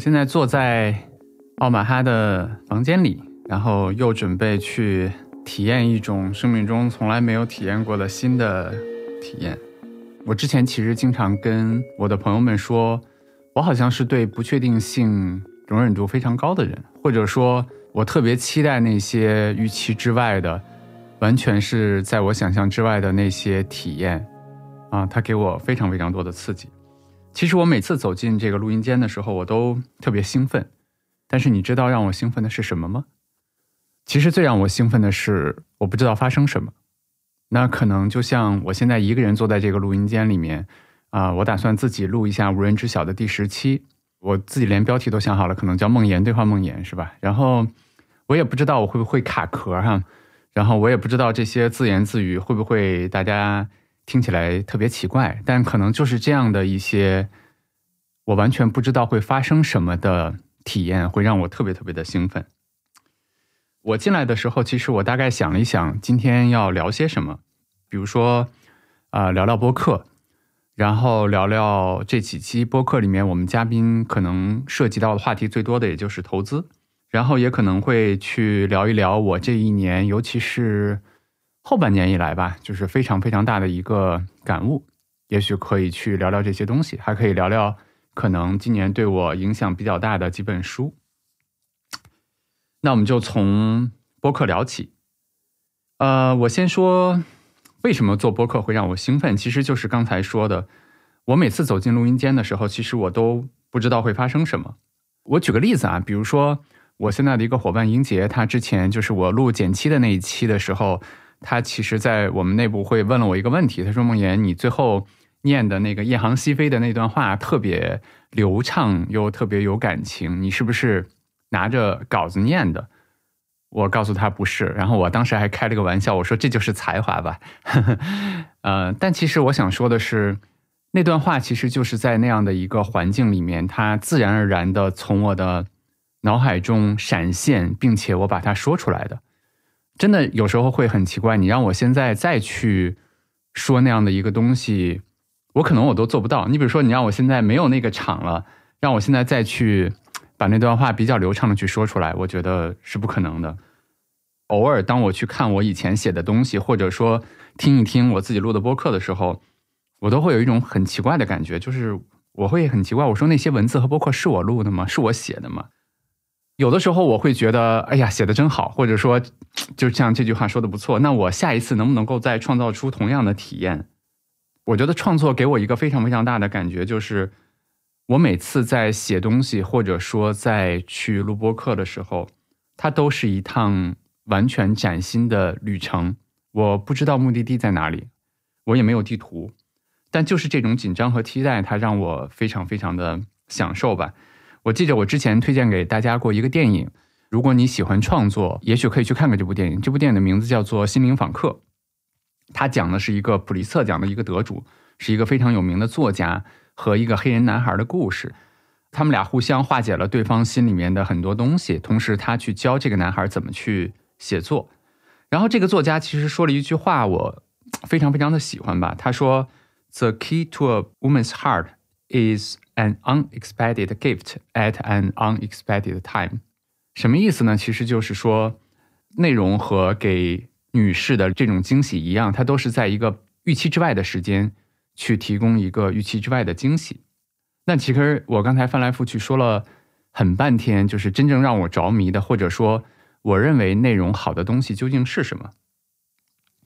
我现在，坐在奥马哈的房间里，然后又准备去体验一种生命中从来没有体验过的新的体验。我之前其实经常跟我的朋友们说，我好像是对不确定性容忍度非常高的人，或者说，我特别期待那些预期之外的，完全是在我想象之外的那些体验，啊，它给我非常非常多的刺激。其实我每次走进这个录音间的时候，我都特别兴奋。但是你知道让我兴奋的是什么吗？其实最让我兴奋的是，我不知道发生什么。那可能就像我现在一个人坐在这个录音间里面，啊，我打算自己录一下无人知晓的第十期。我自己连标题都想好了，可能叫“梦魇对话梦魇”，是吧？然后我也不知道我会不会卡壳哈，然后我也不知道这些自言自语会不会大家。听起来特别奇怪，但可能就是这样的一些我完全不知道会发生什么的体验，会让我特别特别的兴奋。我进来的时候，其实我大概想了一想，今天要聊些什么，比如说啊，聊聊播客，然后聊聊这几期播客里面我们嘉宾可能涉及到的话题最多的，也就是投资，然后也可能会去聊一聊我这一年，尤其是。后半年以来吧，就是非常非常大的一个感悟，也许可以去聊聊这些东西，还可以聊聊可能今年对我影响比较大的几本书。那我们就从播客聊起。呃，我先说为什么做播客会让我兴奋，其实就是刚才说的，我每次走进录音间的时候，其实我都不知道会发生什么。我举个例子啊，比如说我现在的一个伙伴英杰，他之前就是我录减七的那一期的时候。他其实，在我们内部会问了我一个问题，他说：“梦妍，你最后念的那个夜航西飞的那段话特别流畅又特别有感情，你是不是拿着稿子念的？”我告诉他不是，然后我当时还开了个玩笑，我说：“这就是才华吧。”呃，但其实我想说的是，那段话其实就是在那样的一个环境里面，它自然而然的从我的脑海中闪现，并且我把它说出来的。真的有时候会很奇怪，你让我现在再去说那样的一个东西，我可能我都做不到。你比如说，你让我现在没有那个场了，让我现在再去把那段话比较流畅的去说出来，我觉得是不可能的。偶尔当我去看我以前写的东西，或者说听一听我自己录的播客的时候，我都会有一种很奇怪的感觉，就是我会很奇怪，我说那些文字和播客是我录的吗？是我写的吗？有的时候我会觉得，哎呀，写的真好，或者说，就像这句话说的不错。那我下一次能不能够再创造出同样的体验？我觉得创作给我一个非常非常大的感觉，就是我每次在写东西，或者说在去录播课的时候，它都是一趟完全崭新的旅程。我不知道目的地在哪里，我也没有地图，但就是这种紧张和期待，它让我非常非常的享受吧。我记得我之前推荐给大家过一个电影，如果你喜欢创作，也许可以去看看这部电影。这部电影的名字叫做《心灵访客》，它讲的是一个普利策奖的一个得主，是一个非常有名的作家和一个黑人男孩的故事。他们俩互相化解了对方心里面的很多东西，同时他去教这个男孩怎么去写作。然后这个作家其实说了一句话，我非常非常的喜欢吧。他说：“The key to a woman's heart is。” An unexpected gift at an unexpected time，什么意思呢？其实就是说，内容和给女士的这种惊喜一样，它都是在一个预期之外的时间去提供一个预期之外的惊喜。那其实我刚才翻来覆去说了很半天，就是真正让我着迷的，或者说我认为内容好的东西究竟是什么？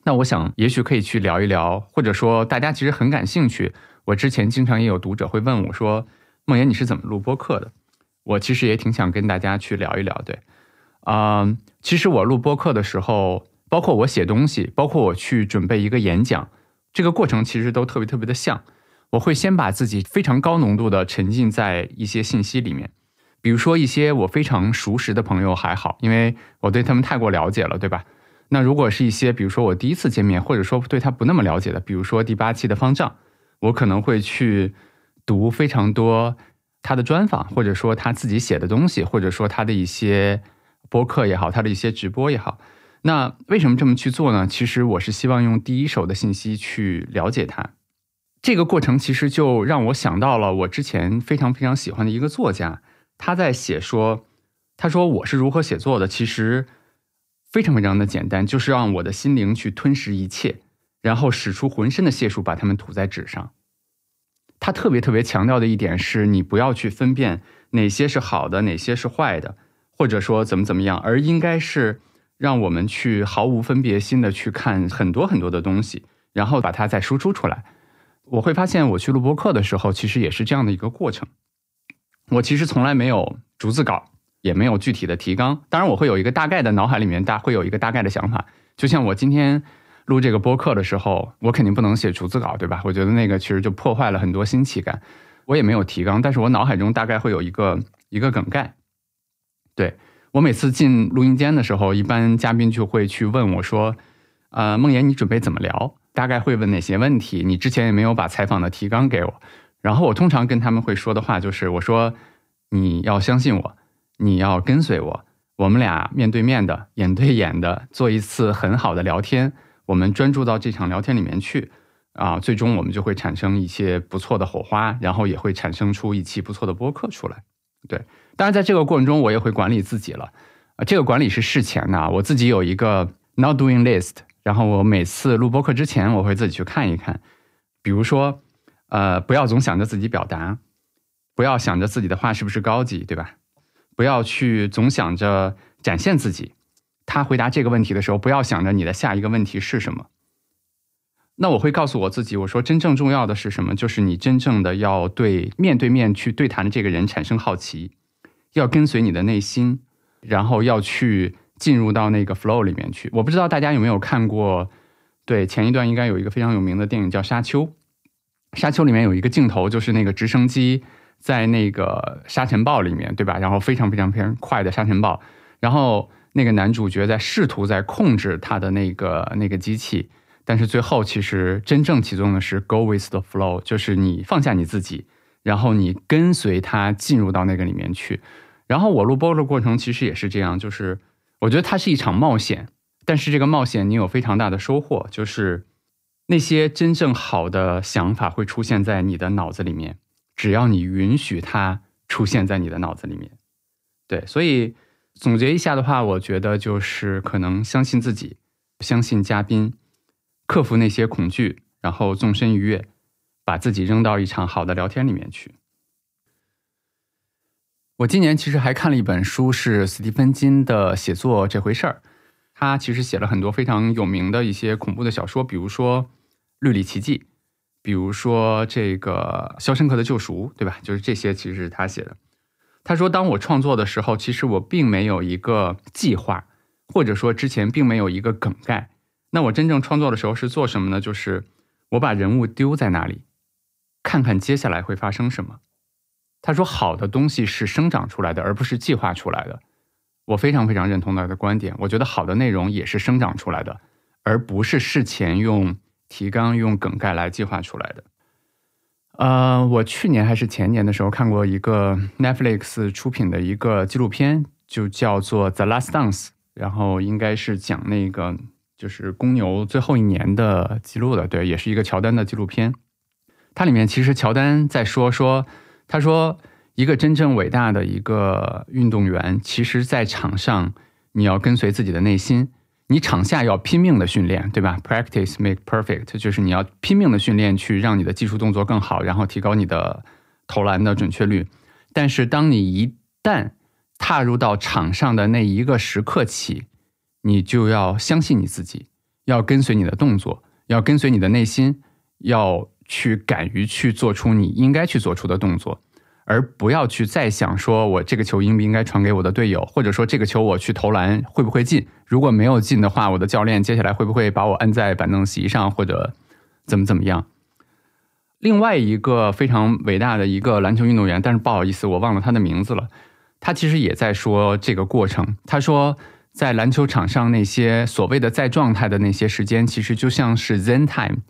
那我想，也许可以去聊一聊，或者说大家其实很感兴趣。我之前经常也有读者会问我说：“梦妍，你是怎么录播客的？”我其实也挺想跟大家去聊一聊。对，啊，其实我录播客的时候，包括我写东西，包括我去准备一个演讲，这个过程其实都特别特别的像。我会先把自己非常高浓度的沉浸在一些信息里面，比如说一些我非常熟识的朋友还好，因为我对他们太过了解了，对吧？那如果是一些比如说我第一次见面，或者说对他不那么了解的，比如说第八期的方丈。我可能会去读非常多他的专访，或者说他自己写的东西，或者说他的一些播客也好，他的一些直播也好。那为什么这么去做呢？其实我是希望用第一手的信息去了解他。这个过程其实就让我想到了我之前非常非常喜欢的一个作家，他在写说，他说我是如何写作的，其实非常非常的简单，就是让我的心灵去吞噬一切，然后使出浑身的解数把它们吐在纸上。他特别特别强调的一点是，你不要去分辨哪些是好的，哪些是坏的，或者说怎么怎么样，而应该是让我们去毫无分别心的去看很多很多的东西，然后把它再输出出来。我会发现，我去录播课的时候，其实也是这样的一个过程。我其实从来没有逐字稿，也没有具体的提纲。当然，我会有一个大概的脑海里面大会有一个大概的想法。就像我今天录这个播客的时候，我肯定不能写逐字稿，对吧？我觉得那个其实就破坏了很多新奇感。我也没有提纲，但是我脑海中大概会有一个一个梗概。对我每次进录音间的时候，一般嘉宾就会去问我说：“呃，梦妍，你准备怎么聊？”大概会问哪些问题？你之前也没有把采访的提纲给我，然后我通常跟他们会说的话就是：我说你要相信我，你要跟随我，我们俩面对面的、眼对眼的做一次很好的聊天，我们专注到这场聊天里面去啊，最终我们就会产生一些不错的火花，然后也会产生出一期不错的播客出来。对，当然在这个过程中，我也会管理自己了啊，这个管理是事前的，我自己有一个 not doing list。然后我每次录播课之前，我会自己去看一看，比如说，呃，不要总想着自己表达，不要想着自己的话是不是高级，对吧？不要去总想着展现自己。他回答这个问题的时候，不要想着你的下一个问题是什么。那我会告诉我自己，我说真正重要的是什么？就是你真正的要对面对面去对谈的这个人产生好奇，要跟随你的内心，然后要去。进入到那个 flow 里面去，我不知道大家有没有看过，对，前一段应该有一个非常有名的电影叫《沙丘》，《沙丘》里面有一个镜头，就是那个直升机在那个沙尘暴里面，对吧？然后非常非常非常快的沙尘暴，然后那个男主角在试图在控制他的那个那个机器，但是最后其实真正启动的是 go with the flow，就是你放下你自己，然后你跟随他进入到那个里面去。然后我录播的过程其实也是这样，就是。我觉得它是一场冒险，但是这个冒险你有非常大的收获，就是那些真正好的想法会出现在你的脑子里面，只要你允许它出现在你的脑子里面。对，所以总结一下的话，我觉得就是可能相信自己，相信嘉宾，克服那些恐惧，然后纵身一跃，把自己扔到一场好的聊天里面去。我今年其实还看了一本书，是斯蒂芬金的写作这回事儿。他其实写了很多非常有名的一些恐怖的小说，比如说《绿里奇迹》，比如说这个《肖申克的救赎》，对吧？就是这些其实是他写的。他说，当我创作的时候，其实我并没有一个计划，或者说之前并没有一个梗概。那我真正创作的时候是做什么呢？就是我把人物丢在那里，看看接下来会发生什么。他说：“好的东西是生长出来的，而不是计划出来的。”我非常非常认同他的观点。我觉得好的内容也是生长出来的，而不是事前用提纲、用梗概来计划出来的。呃，我去年还是前年的时候看过一个 Netflix 出品的一个纪录片，就叫做《The Last Dance》，然后应该是讲那个就是公牛最后一年的记录的。对，也是一个乔丹的纪录片。它里面其实乔丹在说说。他说：“一个真正伟大的一个运动员，其实，在场上你要跟随自己的内心，你场下要拼命的训练，对吧？Practice make perfect，就是你要拼命的训练，去让你的技术动作更好，然后提高你的投篮的准确率。但是，当你一旦踏入到场上的那一个时刻起，你就要相信你自己，要跟随你的动作，要跟随你的内心，要。”去敢于去做出你应该去做出的动作，而不要去再想说我这个球应不应该传给我的队友，或者说这个球我去投篮会不会进？如果没有进的话，我的教练接下来会不会把我摁在板凳席上，或者怎么怎么样？另外一个非常伟大的一个篮球运动员，但是不好意思，我忘了他的名字了。他其实也在说这个过程。他说，在篮球场上那些所谓的在状态的那些时间，其实就像是 Zen time。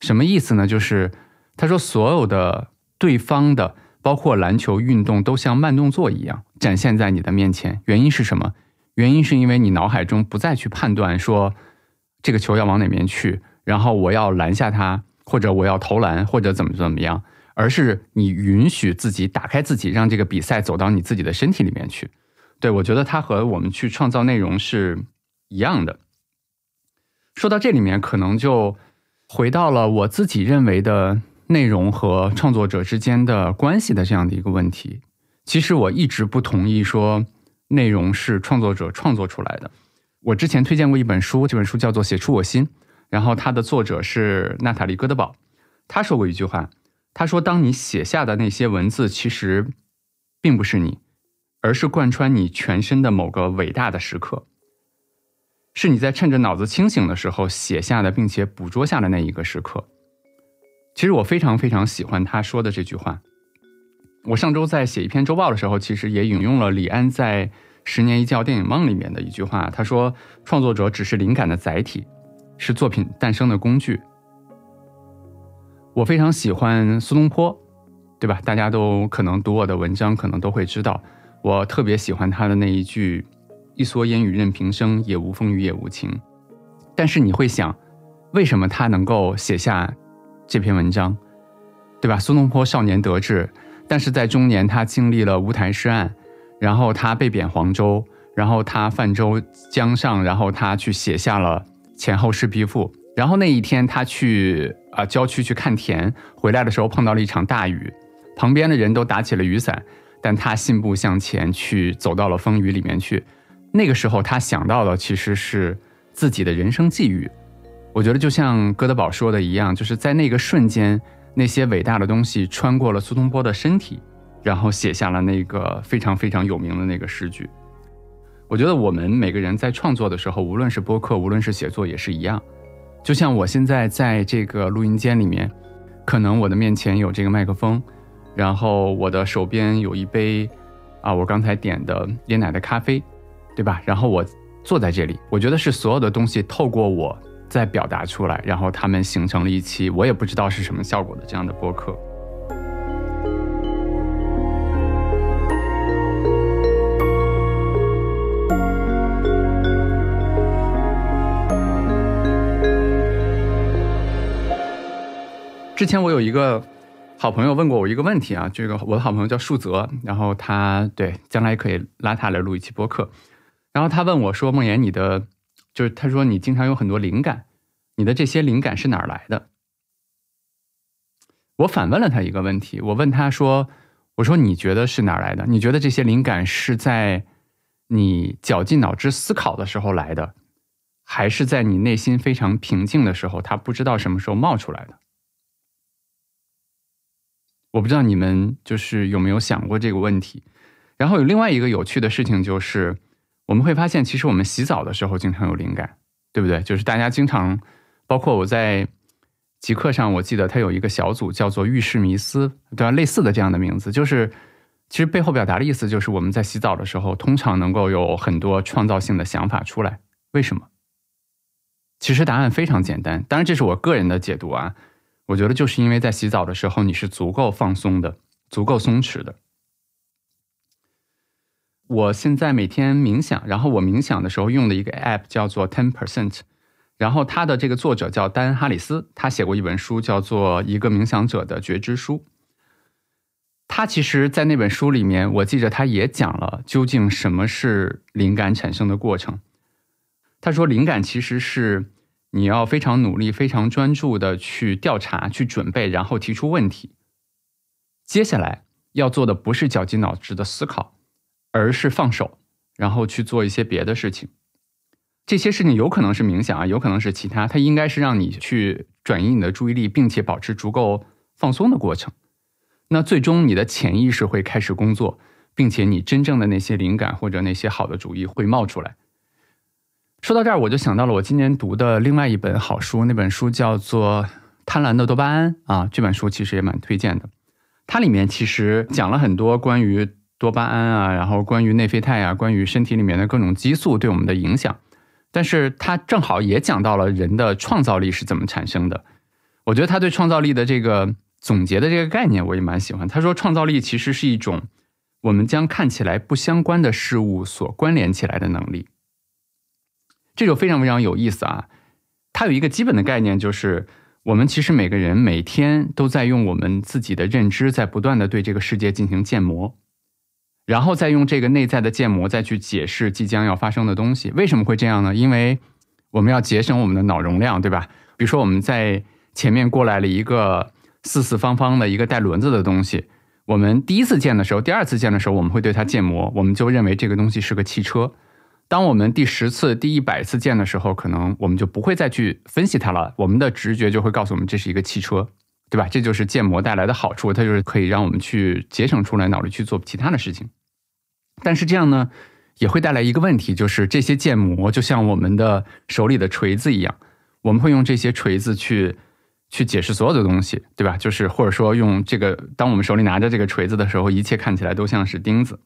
什么意思呢？就是他说，所有的对方的，包括篮球运动，都像慢动作一样展现在你的面前。原因是什么？原因是因为你脑海中不再去判断说这个球要往哪边去，然后我要拦下他，或者我要投篮，或者怎么怎么样，而是你允许自己打开自己，让这个比赛走到你自己的身体里面去。对我觉得它和我们去创造内容是一样的。说到这里面，可能就回到了我自己认为的内容和创作者之间的关系的这样的一个问题。其实我一直不同意说内容是创作者创作出来的。我之前推荐过一本书，这本书叫做《写出我心》，然后它的作者是娜塔莉·戈德堡。他说过一句话，他说：“当你写下的那些文字，其实并不是你，而是贯穿你全身的某个伟大的时刻，是你在趁着脑子清醒的时候写下的，并且捕捉下的那一个时刻。”其实我非常非常喜欢他说的这句话。我上周在写一篇周报的时候，其实也引用了李安在《十年一觉电影梦》里面的一句话。他说：“创作者只是灵感的载体，是作品诞生的工具。”我非常喜欢苏东坡，对吧？大家都可能读我的文章，可能都会知道，我特别喜欢他的那一句：“一蓑烟雨任平生，也无风雨也无晴。”但是你会想，为什么他能够写下这篇文章，对吧？苏东坡少年得志。但是在中年，他经历了乌台诗案，然后他被贬黄州，然后他泛舟江上，然后他去写下了《前后赤壁赋》。然后那一天，他去啊郊区去看田，回来的时候碰到了一场大雨，旁边的人都打起了雨伞，但他信步向前去，走到了风雨里面去。那个时候，他想到的其实是自己的人生际遇。我觉得就像哥德堡说的一样，就是在那个瞬间。那些伟大的东西穿过了苏东坡的身体，然后写下了那个非常非常有名的那个诗句。我觉得我们每个人在创作的时候，无论是播客，无论是写作，也是一样。就像我现在在这个录音间里面，可能我的面前有这个麦克风，然后我的手边有一杯啊，我刚才点的椰奶的咖啡，对吧？然后我坐在这里，我觉得是所有的东西透过我。再表达出来，然后他们形成了一期我也不知道是什么效果的这样的播客。之前我有一个好朋友问过我一个问题啊，这个我的好朋友叫树泽，然后他对将来可以拉他来录一期播客，然后他问我说：“梦妍，你的。”就是他说你经常有很多灵感，你的这些灵感是哪儿来的？我反问了他一个问题，我问他说：“我说你觉得是哪儿来的？你觉得这些灵感是在你绞尽脑汁思考的时候来的，还是在你内心非常平静的时候，他不知道什么时候冒出来的？”我不知道你们就是有没有想过这个问题。然后有另外一个有趣的事情就是。我们会发现，其实我们洗澡的时候经常有灵感，对不对？就是大家经常，包括我在极客上，我记得他有一个小组叫做“浴室迷思”，对吧？类似的这样的名字，就是其实背后表达的意思就是我们在洗澡的时候，通常能够有很多创造性的想法出来。为什么？其实答案非常简单，当然这是我个人的解读啊。我觉得就是因为在洗澡的时候，你是足够放松的，足够松弛的。我现在每天冥想，然后我冥想的时候用的一个 app 叫做 Ten Percent，然后他的这个作者叫丹·哈里斯，他写过一本书叫做《一个冥想者的觉知书》。他其实，在那本书里面，我记着他也讲了究竟什么是灵感产生的过程。他说，灵感其实是你要非常努力、非常专注的去调查、去准备，然后提出问题。接下来要做的不是绞尽脑汁的思考。而是放手，然后去做一些别的事情。这些事情有可能是冥想啊，有可能是其他。它应该是让你去转移你的注意力，并且保持足够放松的过程。那最终你的潜意识会开始工作，并且你真正的那些灵感或者那些好的主意会冒出来。说到这儿，我就想到了我今年读的另外一本好书，那本书叫做《贪婪的多巴胺》啊。这本书其实也蛮推荐的。它里面其实讲了很多关于。多巴胺啊，然后关于内啡肽啊，关于身体里面的各种激素对我们的影响，但是他正好也讲到了人的创造力是怎么产生的。我觉得他对创造力的这个总结的这个概念，我也蛮喜欢。他说，创造力其实是一种我们将看起来不相关的事物所关联起来的能力。这就非常非常有意思啊。它有一个基本的概念，就是我们其实每个人每天都在用我们自己的认知，在不断的对这个世界进行建模，然后再用这个内在的建模再去解释即将要发生的东西。为什么会这样呢？因为我们要节省我们的脑容量，对吧？比如说我们在前面过来了一个四四方方的一个带轮子的东西，我们第一次见的时候，第二次见的时候，我们会对它建模，我们就认为这个东西是个汽车。当我们第十次、第一百次见的时候，可能我们就不会再去分析它了。我们的直觉就会告诉我们这是一个汽车，对吧？这就是建模带来的好处，它就是可以让我们去节省出来脑力去做其他的事情。但是这样呢，也会带来一个问题，就是这些建模就像我们的手里的锤子一样，我们会用这些锤子去去解释所有的东西，对吧？就是或者说用这个，当我们手里拿着这个锤子的时候，一切看起来都像是钉子，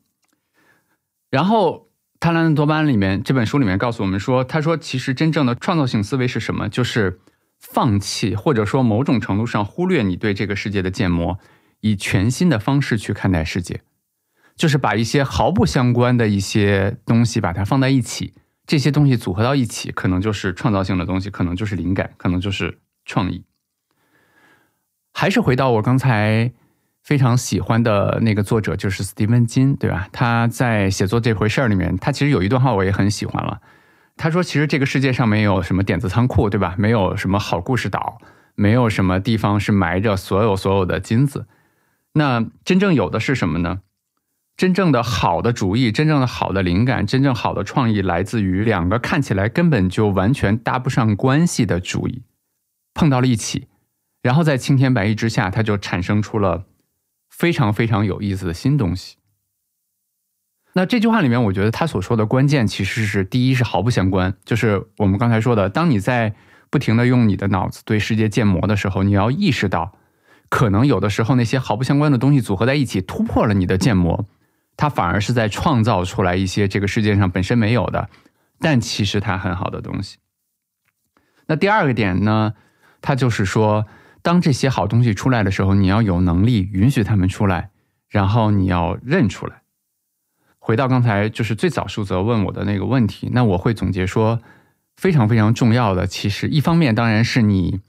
然后。《贪婪的多巴胺》里面这本书里面告诉我们说，他说其实真正的创造性思维是什么？就是放弃或者说某种程度上忽略你对这个世界的建模，以全新的方式去看待世界，就是把一些毫不相关的一些东西把它放在一起，这些东西组合到一起，可能就是创造性的东西，可能就是灵感，可能就是创意。还是回到我刚才。非常喜欢的那个作者就是斯蒂芬金，对吧？他在写作这回事儿里面，他其实有一段话我也很喜欢了。他说：“其实这个世界上没有什么点子仓库，对吧？没有什么好故事岛，没有什么地方是埋着所有所有的金子。那真正有的是什么呢？真正的好的主意，真正的好的灵感，真正好的创意，来自于两个看起来根本就完全搭不上关系的主意碰到了一起，然后在青天白日之下，它就产生出了。”非常非常有意思的新东西。那这句话里面，我觉得他所说的关键其实是：第一是毫不相关，就是我们刚才说的，当你在不停的用你的脑子对世界建模的时候，你要意识到，可能有的时候那些毫不相关的东西组合在一起，突破了你的建模，它反而是在创造出来一些这个世界上本身没有的，但其实它很好的东西。那第二个点呢，它就是说。当这些好东西出来的时候，你要有能力允许他们出来，然后你要认出来。回到刚才就是最早树泽问我的那个问题，那我会总结说，非常非常重要的，其实一方面当然是你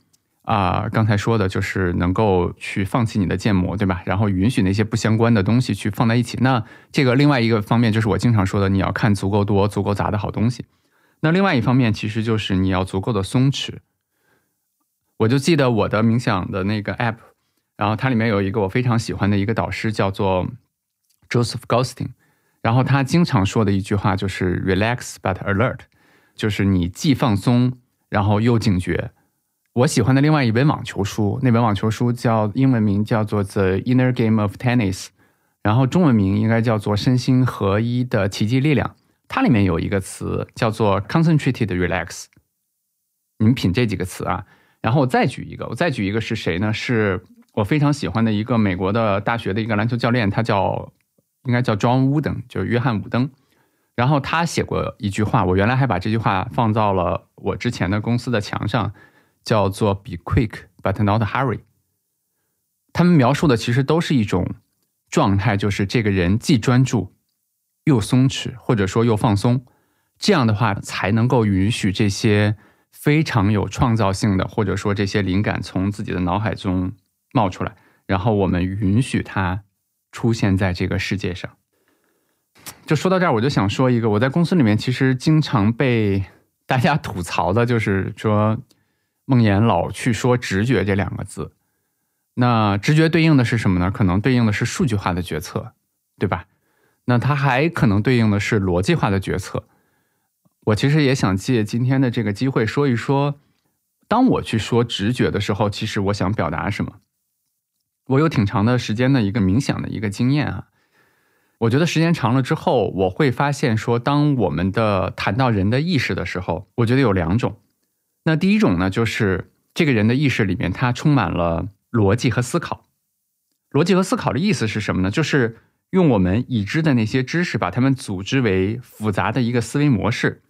啊刚才说的，就是能够去放弃你的建模，对吧？然后允许那些不相关的东西去放在一起。那这个另外一个方面就是我经常说的，你要看足够多、足够杂的好东西。那另外一方面其实就是你要足够的松弛。我就记得我的冥想的那个 app，然后它里面有一个我非常喜欢的一个导师，叫做 Joseph Gostin 然后他经常说的一句话就是 “relax but alert”，就是你既放松，然后又警觉。我喜欢的另外一本网球书，那本网球书叫英文名叫做《The Inner Game of Tennis》，然后中文名应该叫做《身心合一的奇迹力量》。它里面有一个词叫做 “concentrated relax”，你们品这几个词啊。然后我再举一个，我再举一个是谁呢？是我非常喜欢的一个美国的大学的一个篮球教练，他叫应该叫 John Wooden，就是约翰伍登。然后他写过一句话，我原来还把这句话放到了我之前的公司的墙上，叫做 “Be quick but not hurry”。他们描述的其实都是一种状态，就是这个人既专注又松弛，或者说又放松，这样的话才能够允许这些。非常有创造性的，或者说这些灵感从自己的脑海中冒出来，然后我们允许它出现在这个世界上。就说到这儿，我就想说一个，我在公司里面其实经常被大家吐槽的，就是说梦魇老去说“直觉”这两个字。那直觉对应的是什么呢？可能对应的是数据化的决策，对吧？那它还可能对应的是逻辑化的决策。我其实也想借今天的这个机会说一说，当我去说直觉的时候，其实我想表达什么。我有挺长的时间的一个冥想的一个经验啊，我觉得时间长了之后，我会发现说，当我们的谈到人的意识的时候，我觉得有两种。那第一种呢，就是这个人的意识里面，它充满了逻辑和思考。逻辑和思考的意思是什么呢？就是用我们已知的那些知识，把它们组织为复杂的一个思维模式。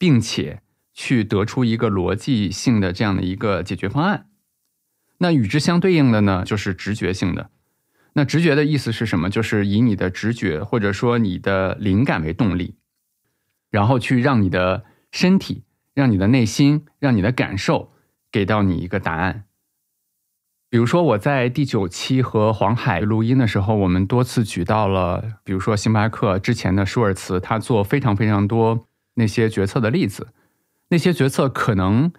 并且去得出一个逻辑性的这样的一个解决方案。那与之相对应的呢，就是直觉性的。那直觉的意思是什么？就是以你的直觉或者说你的灵感为动力，然后去让你的身体、让你的内心、让你的感受给到你一个答案。比如说我在第九期和黄海录音的时候，我们多次举到了，比如说星巴克之前的舒尔茨，他做非常非常多那些决策的例子，那些决策可能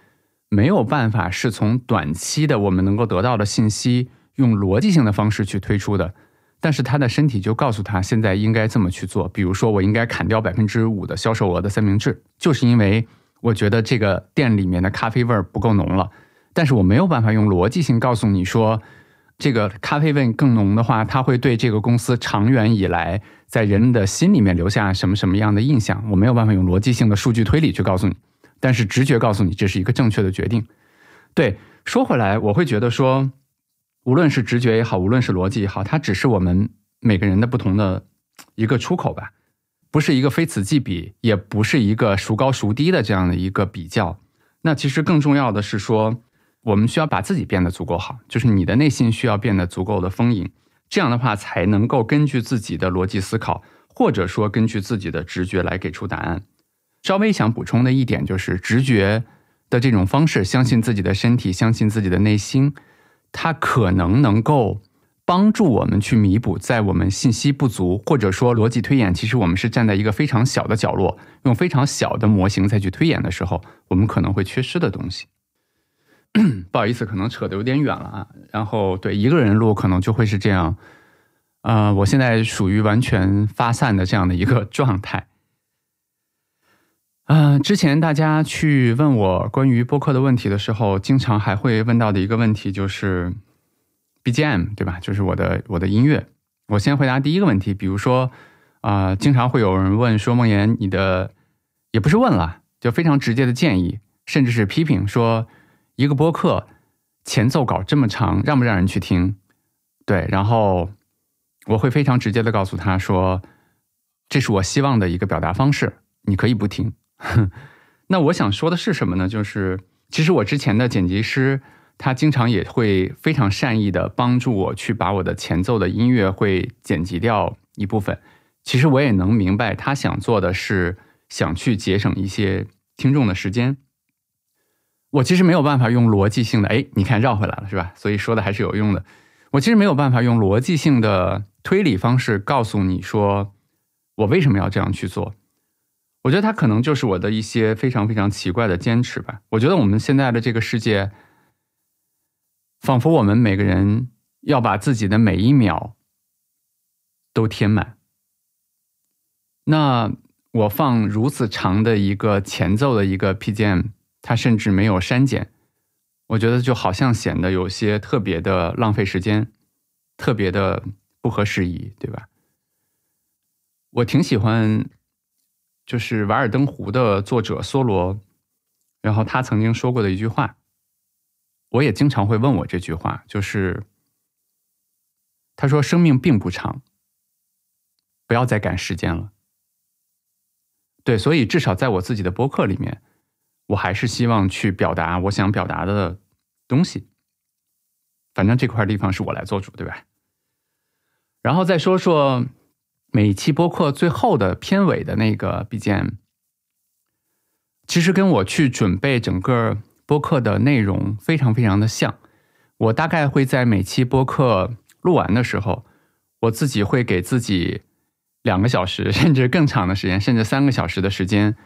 没有办法是从短期的我们能够得到的信息用逻辑性的方式去推出的，但是他的身体就告诉他现在应该这么去做。比如说我应该砍掉百分之五的销售额的三明治，就是因为我觉得这个店里面的咖啡味儿不够浓了。但是我没有办法用逻辑性告诉你说，这个咖啡味更浓的话，它会对这个公司长远以来在人们的心里面留下什么什么样的印象？我没有办法用逻辑性的数据推理去告诉你，但是直觉告诉你这是一个正确的决定。对，说回来，我会觉得说，无论是直觉也好，无论是逻辑也好，它只是我们每个人的不同的一个出口吧，不是一个非此即彼，也不是一个孰高孰低的这样的一个比较。那其实更重要的是说。我们需要把自己变得足够好，就是你的内心需要变得足够的丰盈，这样的话才能够根据自己的逻辑思考，或者说根据自己的直觉来给出答案。稍微想补充的一点就是，直觉的这种方式，相信自己的身体，相信自己的内心，它可能能够帮助我们去弥补在我们信息不足，或者说逻辑推演，其实我们是站在一个非常小的角落，用非常小的模型再去推演的时候，我们可能会缺失的东西。不好意思，可能扯得有点远了啊。然后，对一个人录可能就会是这样。呃，我现在属于完全发散的这样的一个状态。嗯，之前大家去问我关于播客的问题的时候，经常还会问到的一个问题就是 BGM，对吧？就是我的我的音乐。我先回答第一个问题，比如说啊，经常会有人问说梦妍，你的也不是问了，就非常直接的建议，甚至是批评说。一个播客前奏稿这么长，让不让人去听？对，然后我会非常直接的告诉他说：“这是我希望的一个表达方式，你可以不听。” 那我想说的是什么呢？就是其实我之前的剪辑师，他经常也会非常善意的帮助我去把我的前奏的音乐会剪辑掉一部分。其实我也能明白，他想做的是想去节省一些听众的时间。我其实没有办法用逻辑性的，哎，你看绕回来了是吧？所以说的还是有用的。我其实没有办法用逻辑性的推理方式告诉你说我为什么要这样去做。我觉得它可能就是我的一些非常非常奇怪的坚持吧。我觉得我们现在的这个世界，仿佛我们每个人要把自己的每一秒都填满。那我放如此长的一个前奏的一个 PGM。它甚至没有删减，我觉得就好像显得有些特别的浪费时间，特别的不合时宜，对吧？我挺喜欢，就是《瓦尔登湖》的作者梭罗，然后他曾经说过的一句话，我也经常会问我这句话，就是他说：“生命并不长，不要再赶时间了。”对，所以至少在我自己的播客里面。我还是希望去表达我想表达的东西，反正这块地方是我来做主，对吧？然后再说说每期播客最后的片尾的那个 BGM，其实跟我去准备整个播客的内容非常非常的像。我大概会在每期播客录完的时候，我自己会给自己两个小时 甚至更长的时间，甚至三个小时的时间。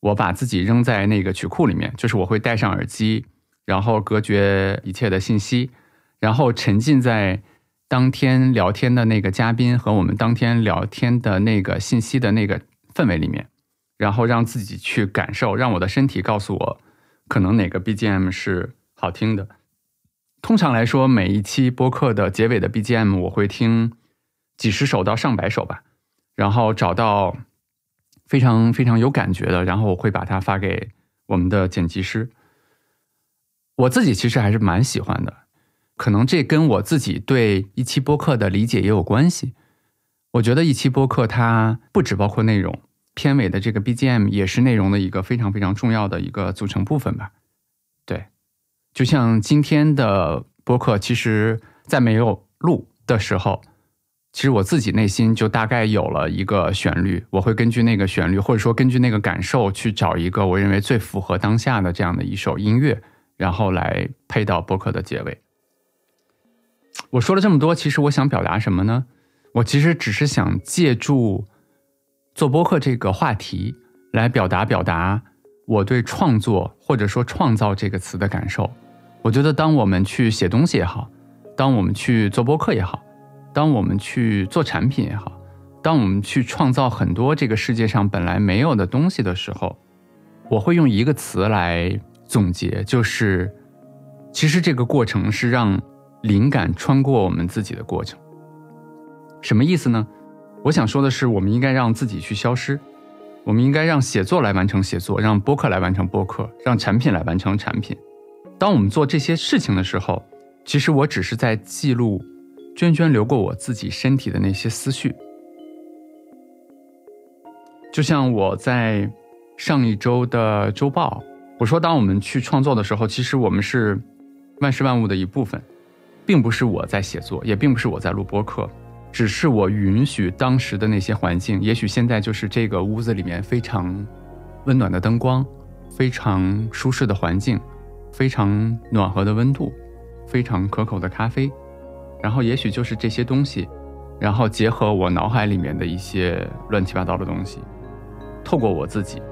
我把自己扔在那个曲库里面，就是我会戴上耳机，然后隔绝一切的信息，然后沉浸在当天聊天的那个嘉宾和我们当天聊天的那个信息的那个氛围里面，然后让自己去感受，让我的身体告诉我，可能哪个 BGM 是好听的。通常来说，每一期播客的结尾的 BGM 我会听几十首到上百首吧，然后找到。非常非常有感觉的，然后我会把它发给我们的剪辑师。我自己其实还是蛮喜欢的，可能这跟我自己对一期播客的理解也有关系。我觉得一期播客它不只包括内容，片尾的这个 BGM 也是内容的一个非常非常重要的一个组成部分吧。对，就像今天的播客，其实在没有录的时候。其实我自己内心就大概有了一个旋律，我会根据那个旋律，或者说根据那个感受去找一个我认为最符合当下的这样的一首音乐，然后来配到播客的结尾。我说了这么多，其实我想表达什么呢？我其实只是想借助做播客这个话题来表达表达我对创作或者说创造这个词的感受。我觉得，当我们去写东西也好，当我们去做播客也好，当我们去做产品也好，当我们去创造很多这个世界上本来没有的东西的时候，我会用一个词来总结，就是其实这个过程是让灵感穿过我们自己的过程。什么意思呢？我想说的是，我们应该让自己去消失，我们应该让写作来完成写作，让播客来完成播客，让产品来完成产品。当我们做这些事情的时候，其实我只是在记录涓涓流过我自己身体的那些思绪。就像我在上一周的周报，我说，当我们去创作的时候，其实我们是万事万物的一部分，并不是我在写作，也并不是我在录播客。只是我允许当时的那些环境，也许现在就是这个屋子里面非常温暖的灯光，非常舒适的环境，非常暖和的温度，非常可口的咖啡，然后也许就是这些东西，然后结合我脑海里面的一些乱七八糟的东西，透过我自己，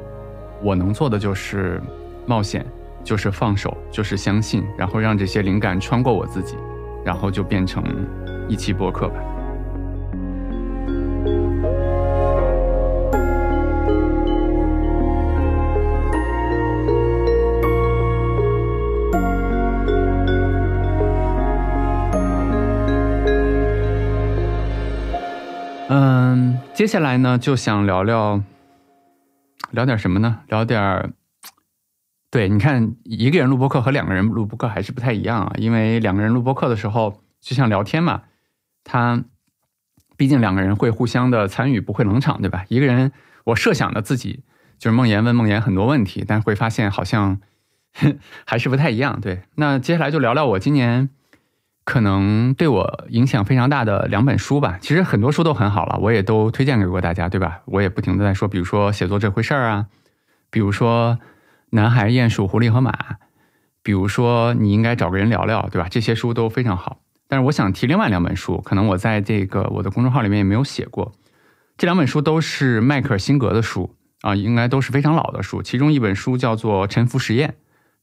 我能做的就是冒险，就是放手，就是相信，然后让这些灵感穿过我自己，然后就变成一期播客吧。嗯，接下来呢，就想聊聊聊点什么呢？聊点对，你看，一个人录播客和两个人录播客还是不太一样啊。因为两个人录播客的时候，就像聊天嘛，他毕竟两个人会互相的参与，不会冷场，对吧？一个人，我设想的自己就是梦妍问梦妍很多问题，但会发现好像 还是不太一样。对，那接下来就聊聊我今年。可能对我影响非常大的两本书吧，其实很多书都很好了，我也都推荐给过大家，对吧？我也不停的在说，比如说写作这回事儿啊，比如说男孩、鼹鼠、狐狸和马，比如说你应该找个人聊聊，对吧？这些书都非常好。但是我想提另外两本书，可能我在这个我的公众号里面也没有写过。这两本书都是迈克尔辛格的书啊，应该都是非常老的书。其中一本书叫做《沉浮实验》。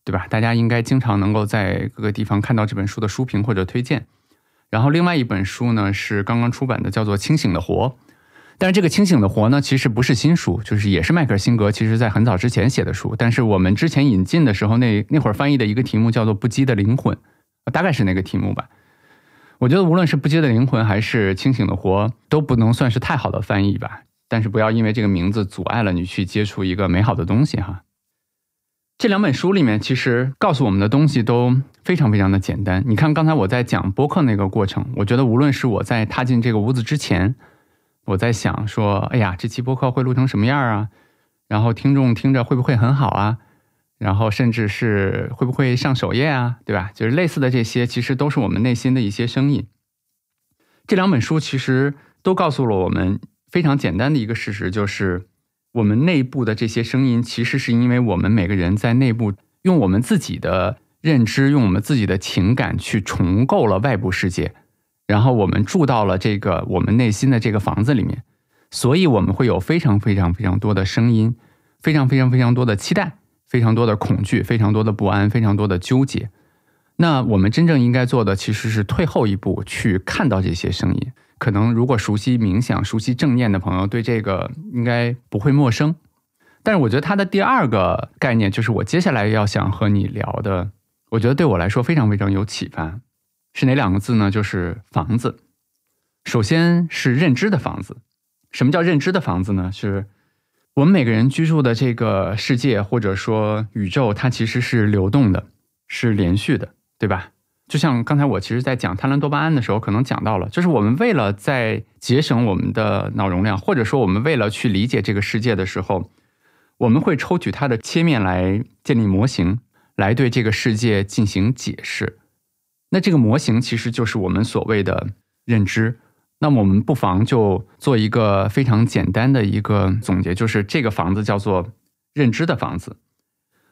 对吧？大家应该经常能够在各个地方看到这本书的书评或者推荐。然后另外一本书呢是刚刚出版的，叫做《清醒的活》。但是这个《清醒的活》呢，其实不是新书，就是也是迈克尔辛格其实在很早之前写的书。但是我们之前引进的时候，那那会儿翻译的一个题目叫做《不羁的灵魂》，大概是那个题目吧。我觉得无论是《不羁的灵魂》还是《清醒的活》，都不能算是太好的翻译吧。但是不要因为这个名字阻碍了你去接触一个美好的东西哈。这两本书里面，其实告诉我们的东西都非常非常的简单。你看，刚才我在讲播客那个过程，我觉得无论是我在踏进这个屋子之前，我在想说，哎呀，这期播客会录成什么样啊？然后听众听着会不会很好啊？然后甚至是会不会上首页啊？对吧？就是类似的这些，其实都是我们内心的一些声音。这两本书其实都告诉了我们非常简单的一个事实，就是。我们内部的这些声音，其实是因为我们每个人在内部用我们自己的认知、用我们自己的情感去重构了外部世界，然后我们住到了这个我们内心的这个房子里面，所以我们会有非常非常非常多的声音，非常非常非常多的期待，非常多的恐惧，非常多的不安，非常多的纠结。那我们真正应该做的，其实是退后一步，去看到这些声音。可能如果熟悉冥想、熟悉正念的朋友，对这个应该不会陌生。但是我觉得它的第二个概念，就是我接下来要想和你聊的，我觉得对我来说非常非常有启发，是哪两个字呢？就是房子。首先是认知的房子。什么叫认知的房子呢？是我们每个人居住的这个世界，或者说宇宙，它其实是流动的，是连续的，对吧？就像刚才我其实，在讲贪婪多巴胺的时候，可能讲到了，就是我们为了在节省我们的脑容量，或者说我们为了去理解这个世界的时候，我们会抽取它的切面来建立模型，来对这个世界进行解释。那这个模型其实就是我们所谓的认知。那么我们不妨就做一个非常简单的一个总结，就是这个房子叫做认知的房子。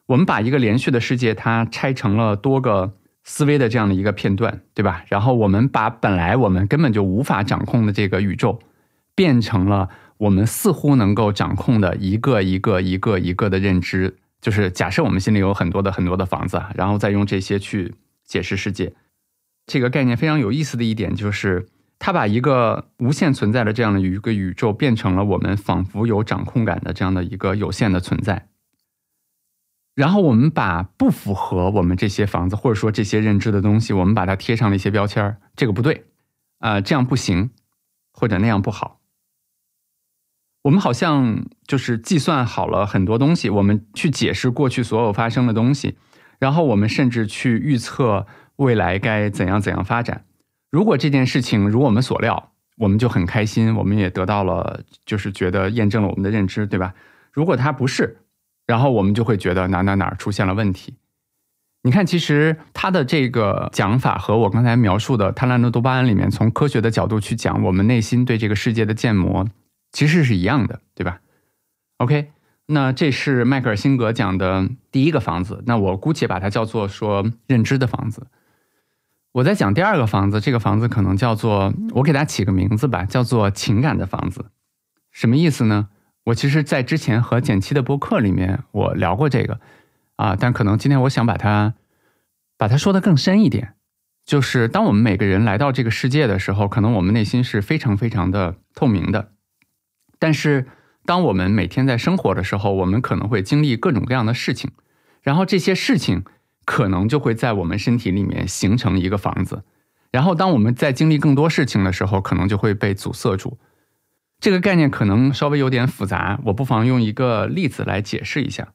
我们把一个连续的世界，它拆成了多个。思维的这样的一个片段，对吧？然后我们把本来我们根本就无法掌控的这个宇宙，变成了我们似乎能够掌控的一个一个一个一个的认知。就是假设我们心里有很多的很多的房子，然后再用这些去解释世界。这个概念非常有意思的一点就是，它把一个无限存在的这样的一个宇宙，变成了我们仿佛有掌控感的这样的一个有限的存在。然后我们把不符合我们这些房子或者说这些认知的东西，我们把它贴上了一些标签儿，这个不对，啊，这样不行，或者那样不好。我们好像就是计算好了很多东西，我们去解释过去所有发生的东西，然后我们甚至去预测未来该怎样怎样发展。如果这件事情如我们所料，我们就很开心，我们也得到了，就是觉得验证了我们的认知，对吧？如果它不是。然后我们就会觉得哪哪哪出现了问题。你看，其实他的这个讲法和我刚才描述的《贪婪的多巴胺》里面从科学的角度去讲我们内心对这个世界的建模，其实是一样的，对吧？OK，那这是迈克尔辛格讲的第一个房子，那我姑且把它叫做说认知的房子。我在讲第二个房子，这个房子可能叫做我给它起个名字吧，叫做情感的房子。什么意思呢？我其实，在之前和简七的播客里面，我聊过这个，啊，但可能今天我想把它，把它说的更深一点，就是当我们每个人来到这个世界的时候，可能我们内心是非常非常的透明的，但是当我们每天在生活的时候，我们可能会经历各种各样的事情，然后这些事情可能就会在我们身体里面形成一个房子，然后当我们在经历更多事情的时候，可能就会被阻塞住。这个概念可能稍微有点复杂，我不妨用一个例子来解释一下。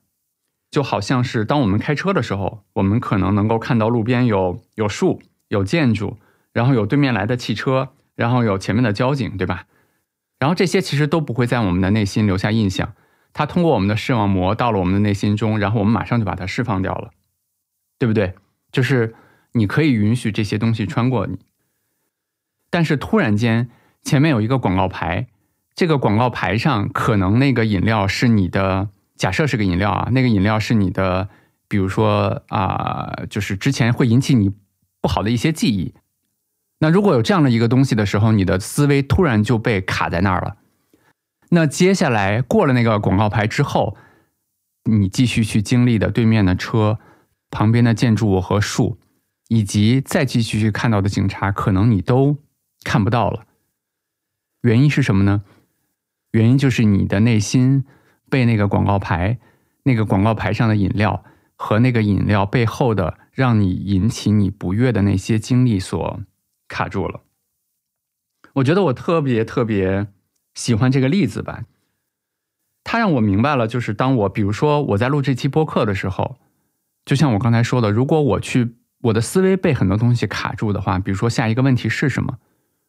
就好像是当我们开车的时候，我们可能能够看到路边有有树、有建筑，然后有对面来的汽车，然后有前面的交警，对吧？然后这些其实都不会在我们的内心留下印象，它通过我们的视网膜到了我们的内心中，然后我们马上就把它释放掉了，对不对？就是你可以允许这些东西穿过你，但是突然间前面有一个广告牌。这个广告牌上可能那个饮料是你的，假设是个饮料啊，那个饮料是你的，比如说啊，就是之前会引起你不好的一些记忆。那如果有这样的一个东西的时候，你的思维突然就被卡在那儿了。那接下来过了那个广告牌之后，你继续去经历的对面的车、旁边的建筑物和树，以及再继续去看到的警察，可能你都看不到了。原因是什么呢？原因就是你的内心被那个广告牌、那个广告牌上的饮料和那个饮料背后的让你引起你不悦的那些经历所卡住了。我觉得我特别特别喜欢这个例子吧，它让我明白了，就是当我比如说我在录这期播客的时候，就像我刚才说的，如果我去我的思维被很多东西卡住的话，比如说下一个问题是什么，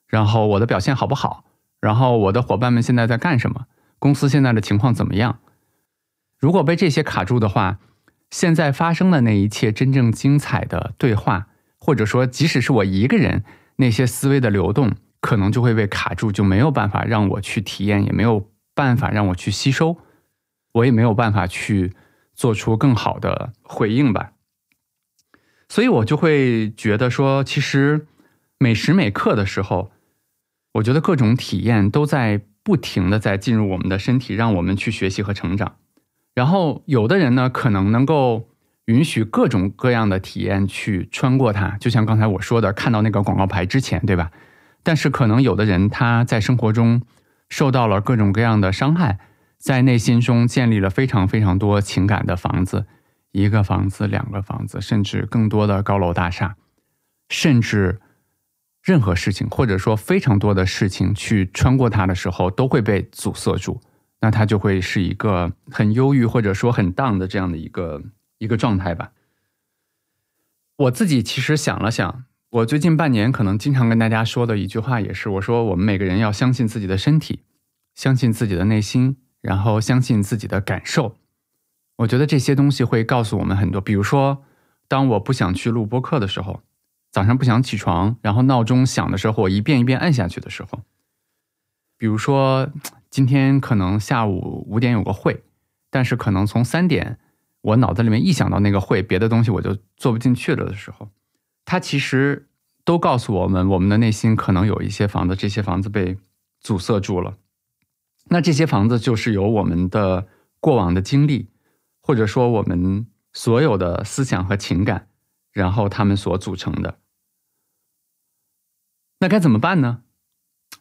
然后我的表现好不好？然后我的伙伴们现在在干什么？公司现在的情况怎么样？如果被这些卡住的话，现在发生的那一切真正精彩的对话，或者说即使是我一个人，那些思维的流动，可能就会被卡住，就没有办法让我去体验，也没有办法让我去吸收，我也没有办法去做出更好的回应吧。所以我就会觉得说，其实每时每刻的时候。我觉得各种体验都在不停的在进入我们的身体，让我们去学习和成长。然后有的人呢，可能能够允许各种各样的体验去穿过它，就像刚才我说的，看到那个广告牌之前，对吧？但是可能有的人他在生活中受到了各种各样的伤害，在内心中建立了非常非常多情感的房子，一个房子、两个房子，甚至更多的高楼大厦，甚至。任何事情，或者说非常多的事情，去穿过它的时候，都会被阻塞住，那它就会是一个很忧郁，或者说很 down 的这样的一个一个状态吧。我自己其实想了想，我最近半年可能经常跟大家说的一句话，也是我说我们每个人要相信自己的身体，相信自己的内心，然后相信自己的感受。我觉得这些东西会告诉我们很多，比如说，当我不想去录播课的时候。早上不想起床，然后闹钟响的时候，我一遍一遍按下去的时候，比如说今天可能下午五点有个会，但是可能从三点我脑子里面一想到那个会，别的东西我就做不进去了的时候，它其实都告诉我们，我们的内心可能有一些房子，这些房子被阻塞住了。那这些房子就是由我们的过往的经历，或者说我们所有的思想和情感，然后他们所组成的。那该怎么办呢？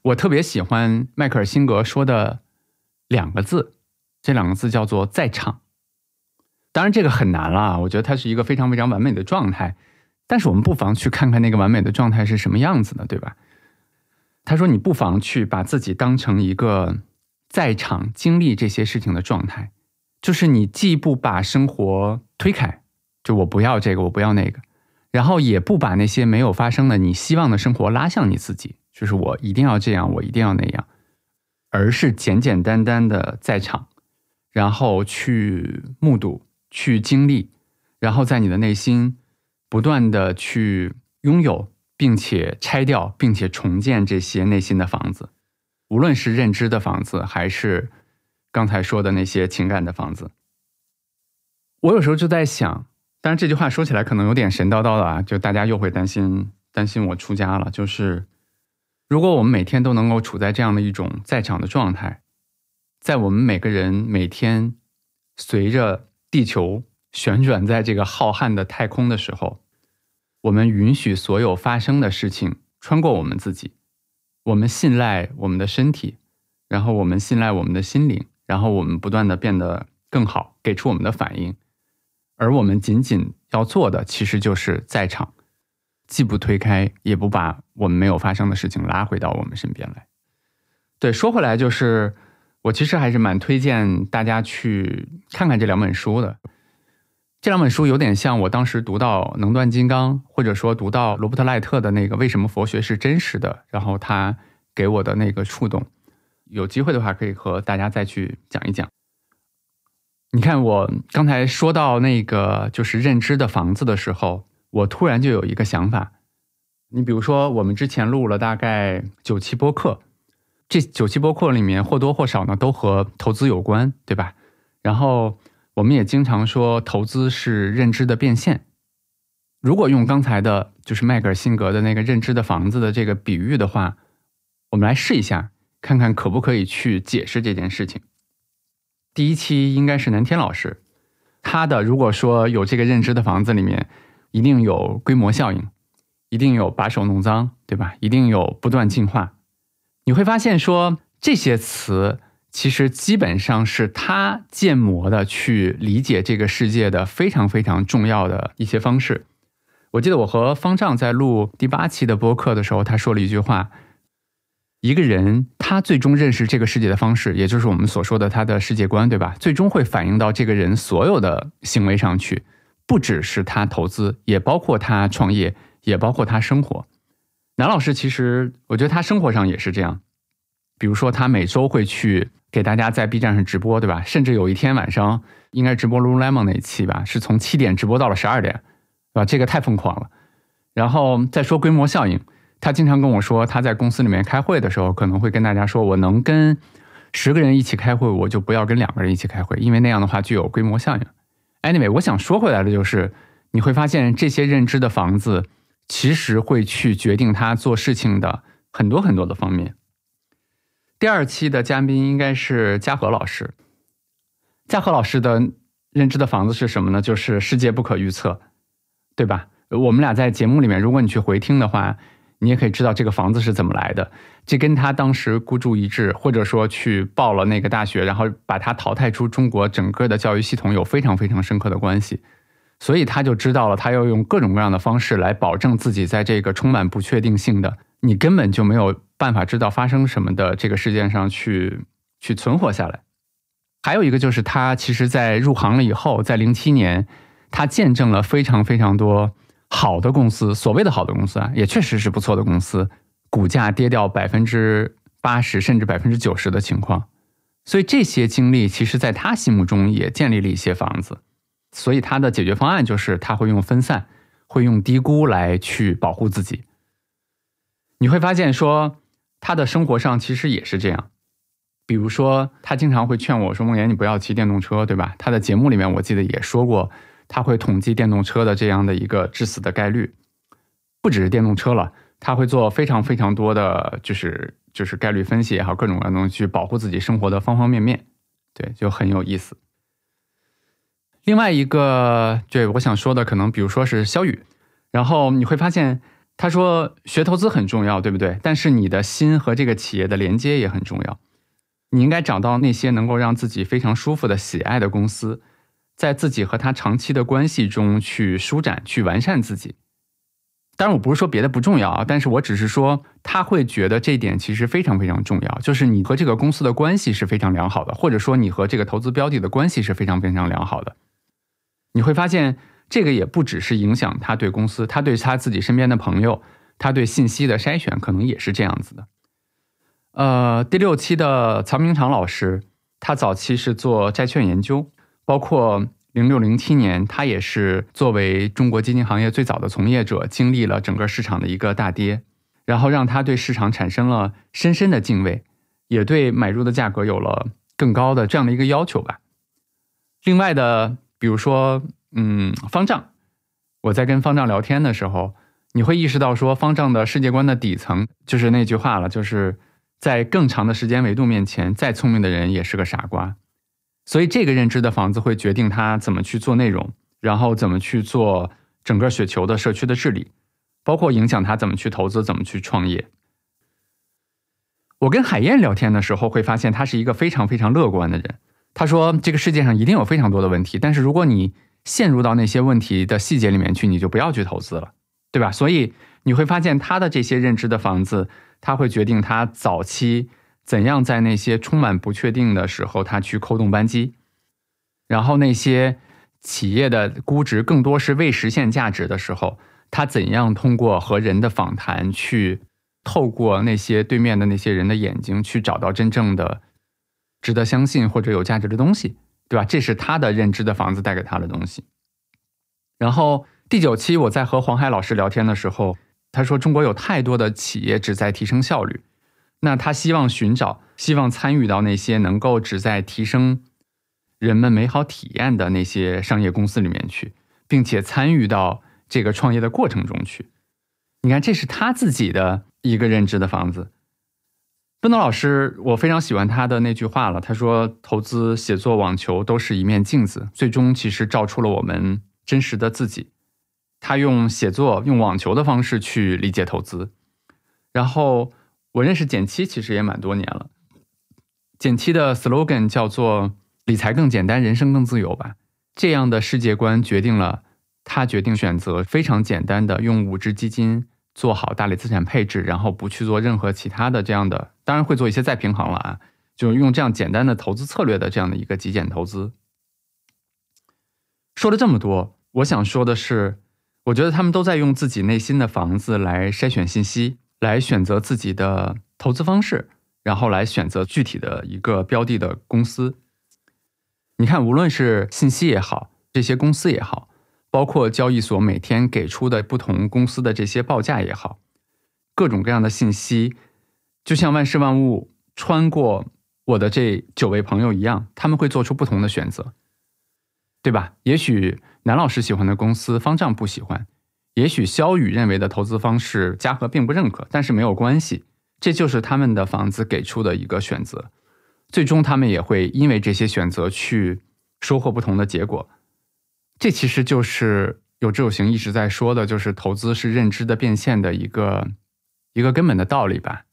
我特别喜欢迈克尔辛格说的两个字，这两个字叫做“在场”。当然，这个很难了。我觉得它是一个非常非常完美的状态，但是我们不妨去看看那个完美的状态是什么样子的，对吧？他说：“你不妨去把自己当成一个。”在场经历这些事情的状态，就是你既不把生活推开，就我不要这个，我不要那个，然后也不把那些没有发生的你希望的生活拉向你自己，就是我一定要这样，我一定要那样，而是简简单单的在场，然后去目睹、去经历，然后在你的内心不断的去拥有，并且拆掉，并且重建这些内心的房子。无论是认知的房子，还是刚才说的那些情感的房子，我有时候就在想，当然这句话说起来可能有点神叨叨的啊，就大家又会担心担心我出家了。就是如果我们每天都能够处在这样的一种在场的状态，在我们每个人每天随着地球旋转在这个浩瀚的太空的时候，我们允许所有发生的事情穿过我们自己。我们信赖我们的身体，然后我们信赖我们的心灵，然后我们不断的变得更好，给出我们的反应。而我们仅仅要做的，其实就是在场，既不推开，也不把我们没有发生的事情拉回到我们身边来。对，说回来，就是我其实还是蛮推荐大家去看看这两本书的。这两本书有点像我当时读到《能断金刚》，或者说读到罗伯特·赖特的那个《为什么佛学是真实的》，然后他给我的那个触动。有机会的话，可以和大家再去讲一讲。你看，我刚才说到那个就是认知的房子的时候，我突然就有一个想法。你比如说，我们之前录了大概九期播客，这九期播客里面或多或少呢都和投资有关，对吧？然后。我们也经常说，投资是认知的变现。如果用刚才的，就是迈克尔辛格的那个认知的房子的这个比喻的话，我们来试一下，看看可不可以去解释这件事情。第一期应该是南天老师，他的如果说有这个认知的房子里面，一定有规模效应，一定有把手弄脏，对吧？一定有不断进化。你会发现说这些词。其实基本上是他建模的去理解这个世界的非常非常重要的一些方式。我记得我和方丈在录第八期的播客的时候，他说了一句话：一个人他最终认识这个世界的方式，也就是我们所说的他的世界观，对吧？最终会反映到这个人所有的行为上去，不只是他投资，也包括他创业，也包括他生活。南老师其实我觉得他生活上也是这样，比如说他每周会去。给大家在 B 站上直播，对吧？甚至有一天晚上，应该直播 Lululemon 那一期吧，是从七点直播到了十二点，对吧？这个太疯狂了。然后再说规模效应，他经常跟我说，他在公司里面开会的时候，可能会跟大家说，我能跟十个人一起开会，我就不要跟两个人一起开会，因为那样的话具有规模效应。Anyway，我想说回来的就是，你会发现这些认知的房子，其实会去决定他做事情的很多很多的方面。第二期的嘉宾应该是嘉禾老师。嘉禾老师的认知的房子是什么呢？就是世界不可预测，对吧？我们俩在节目里面，如果你去回听的话，你也可以知道这个房子是怎么来的。这跟他当时孤注一掷，或者说去报了那个大学，然后把他淘汰出中国整个的教育系统，有非常非常深刻的关系。所以他就知道了，他要用各种各样的方式来保证自己在这个充满不确定性的。你根本就没有办法知道发生什么的这个事件上去去存活下来。还有一个就是他其实，在入行了以后，在零七年，他见证了非常非常多好的公司，所谓的好的公司啊，也确实是不错的公司，股价跌掉百分之八十甚至百分之九十的情况。所以这些经历，其实在他心目中也建立了一些房子。所以他的解决方案就是他会用分散，会用低估来去保护自己。你会发现，说他的生活上其实也是这样。比如说，他经常会劝我说：“梦岩，你不要骑电动车，对吧？”他的节目里面，我记得也说过，他会统计电动车的这样的一个致死的概率。不只是电动车了，他会做非常非常多的就是就是概率分析也好，各种各样的东西去保护自己生活的方方面面，对，就很有意思。另外一个，对我想说的，可能比如说是肖宇，然后你会发现他说学投资很重要，对不对？但是你的心和这个企业的连接也很重要，你应该找到那些能够让自己非常舒服的、喜爱的公司。在自己和他长期的关系中去舒展、去完善自己。当然，我不是说别的不重要啊，但是我只是说他会觉得这一点其实非常非常重要，就是你和这个公司的关系是非常良好的，或者说你和这个投资标的的关系是非常非常良好的。你会发现，这个也不只是影响他对公司，他对他自己身边的朋友，他对信息的筛选可能也是这样子的。呃，第六期的曹明长老师，他早期是做债券研究。包括零六零七年，他也是作为中国基金行业最早的从业者，经历了整个市场的一个大跌，然后让他对市场产生了深深的敬畏，也对买入的价格有了更高的这样的一个要求吧。另外的，比如说，嗯，方丈，我在跟方丈聊天的时候，你会意识到说，方丈的世界观的底层就是那句话了，就是在更长的时间维度面前，再聪明的人也是个傻瓜。所以，这个认知的房子会决定他怎么去做内容，然后怎么去做整个雪球的社区的治理，包括影响他怎么去投资、怎么去创业。我跟海燕聊天的时候，会发现他是一个非常非常乐观的人。他说：“这个世界上一定有非常多的问题，但是如果你陷入到那些问题的细节里面去，你就不要去投资了，对吧？”所以你会发现他的这些认知的房子，他会决定他早期。怎样在那些充满不确定的时候，他去扣动扳机？然后那些企业的估值更多是未实现价值的时候，他怎样通过和人的访谈，去透过那些对面的那些人的眼睛，去找到真正的值得相信或者有价值的东西，对吧？这是他的认知的房子带给他的东西。然后第九期我在和黄海老师聊天的时候，他说中国有太多的企业只在提升效率。那他希望寻找、希望参与到那些能够旨在提升人们美好体验的那些商业公司里面去，并且参与到这个创业的过程中去。你看，这是他自己的一个认知的房子。奔东老师，我非常喜欢他的那句话了。他说：“投资、写作、网球都是一面镜子，最终其实照出了我们真实的自己。”他用写作、用网球的方式去理解投资，然后。我认识简七其实也蛮多年了，简七的 slogan 叫做“理财更简单，人生更自由”吧。这样的世界观决定了他决定选择非常简单的用五只基金做好大类资产配置，然后不去做任何其他的这样的，当然会做一些再平衡了啊，就是用这样简单的投资策略的这样的一个极简投资。说了这么多，我想说的是，我觉得他们都在用自己内心的房子来筛选信息。来选择自己的投资方式，然后来选择具体的一个标的的公司。你看，无论是信息也好，这些公司也好，包括交易所每天给出的不同公司的这些报价也好，各种各样的信息，就像万事万物穿过我的这九位朋友一样，他们会做出不同的选择，对吧？也许南老师喜欢的公司，方丈不喜欢。也许肖宇认为的投资方式，嘉禾并不认可，但是没有关系，这就是他们的房子给出的一个选择。最终，他们也会因为这些选择去收获不同的结果。这其实就是有志有行一直在说的，就是投资是认知的变现的一个一个根本的道理吧。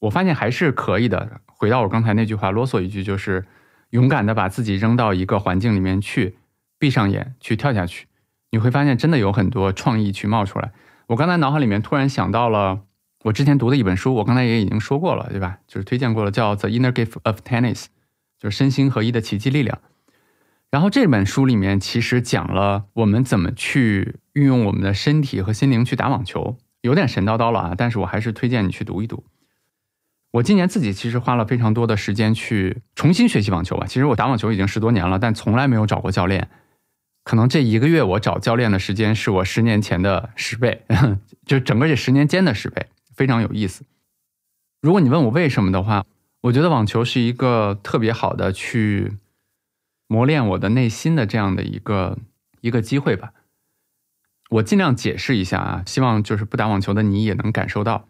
我发现还是可以的。回到我刚才那句话，啰嗦一句，就是勇敢的把自己扔到一个环境里面去，闭上眼去跳下去。你会发现，真的有很多创意去冒出来。我刚才脑海里面突然想到了我之前读的一本书，我刚才也已经说过了，对吧？就是推荐过了，叫《The Inner Gift of Tennis》，就是身心合一的奇迹力量。然后这本书里面其实讲了我们怎么去运用我们的身体和心灵去打网球，有点神叨叨了啊！但是我还是推荐你去读一读。我今年自己其实花了非常多的时间去重新学习网球吧。其实我打网球已经十多年了，但从来没有找过教练。可能这一个月我找教练的时间是我十年前的十倍，就整个这十年间的十倍，非常有意思。如果你问我为什么的话，我觉得网球是一个特别好的去磨练我的内心的这样的一个一个机会吧。我尽量解释一下啊，希望就是不打网球的你也能感受到。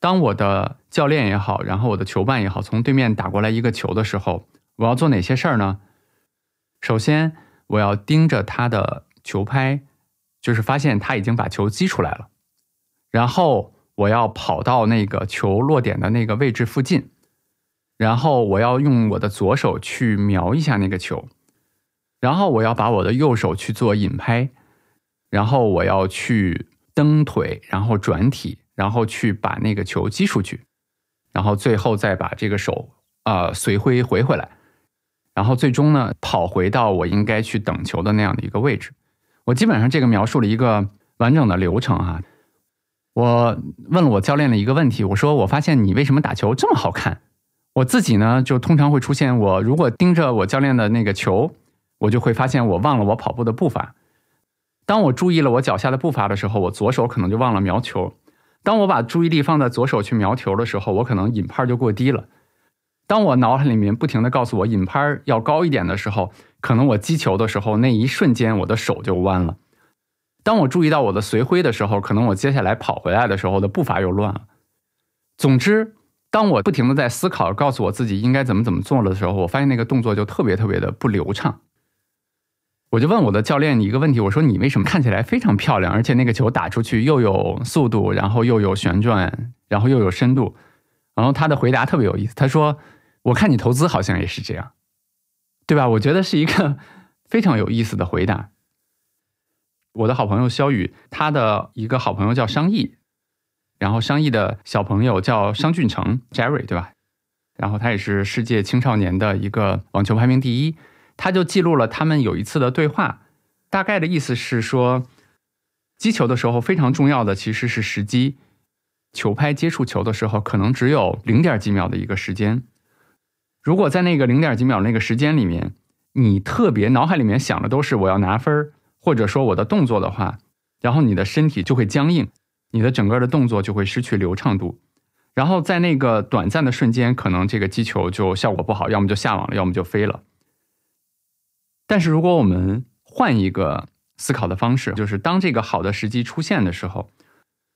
当我的教练也好，然后我的球伴也好，从对面打过来一个球的时候，我要做哪些事儿呢？首先，我要盯着他的球拍，就是发现他已经把球击出来了。然后，我要跑到那个球落点的那个位置附近，然后我要用我的左手去瞄一下那个球，然后我要把我的右手去做引拍，然后我要去蹬腿，然后转体。然后去把那个球击出去，然后最后再把这个手啊随挥回回来，然后最终呢跑回到我应该去等球的那样的一个位置。我基本上这个描述了一个完整的流程哈。我问了我教练的一个问题，我说我发现你为什么打球这么好看？我自己呢就通常会出现，我如果盯着我教练的那个球，我就会发现我忘了我跑步的步伐。当我注意了我脚下的步伐的时候，我左手可能就忘了瞄球。当我把注意力放在左手去瞄球的时候，我可能引拍就过低了。当我脑海里面不停的告诉我引拍要高一点的时候，可能我击球的时候那一瞬间我的手就弯了。当我注意到我的随挥的时候，可能我接下来跑回来的时候的步伐又乱了。总之，当我不停的在思考，告诉我自己应该怎么怎么做了的时候，我发现那个动作就特别特别的不流畅。我就问我的教练一个问题，我说你为什么看起来非常漂亮，而且那个球打出去又有速度，然后又有旋转，然后又有深度。然后他的回答特别有意思，他说：“我看你投资好像也是这样，对吧？”我觉得是一个 非常有意思的回答。我的好朋友肖宇，他的一个好朋友叫商毅，然后商毅的小朋友叫商俊成 Jerry，对吧？然后他也是世界青少年的一个网球排名第一。他就记录了他们有一次的对话，大概的意思是说，击球的时候非常重要的其实是时机，球拍接触球的时候可能只有零点几秒的一个时间，如果在那个零点几秒那个时间里面，你特别脑海里面想的都是我要拿分或者说我的动作的话，然后你的身体就会僵硬，你的整个的动作就会失去流畅度，然后在那个短暂的瞬间，可能这个击球就效果不好，要么就下网了，要么就飞了。但是，如果我们换一个思考的方式，就是当这个好的时机出现的时候，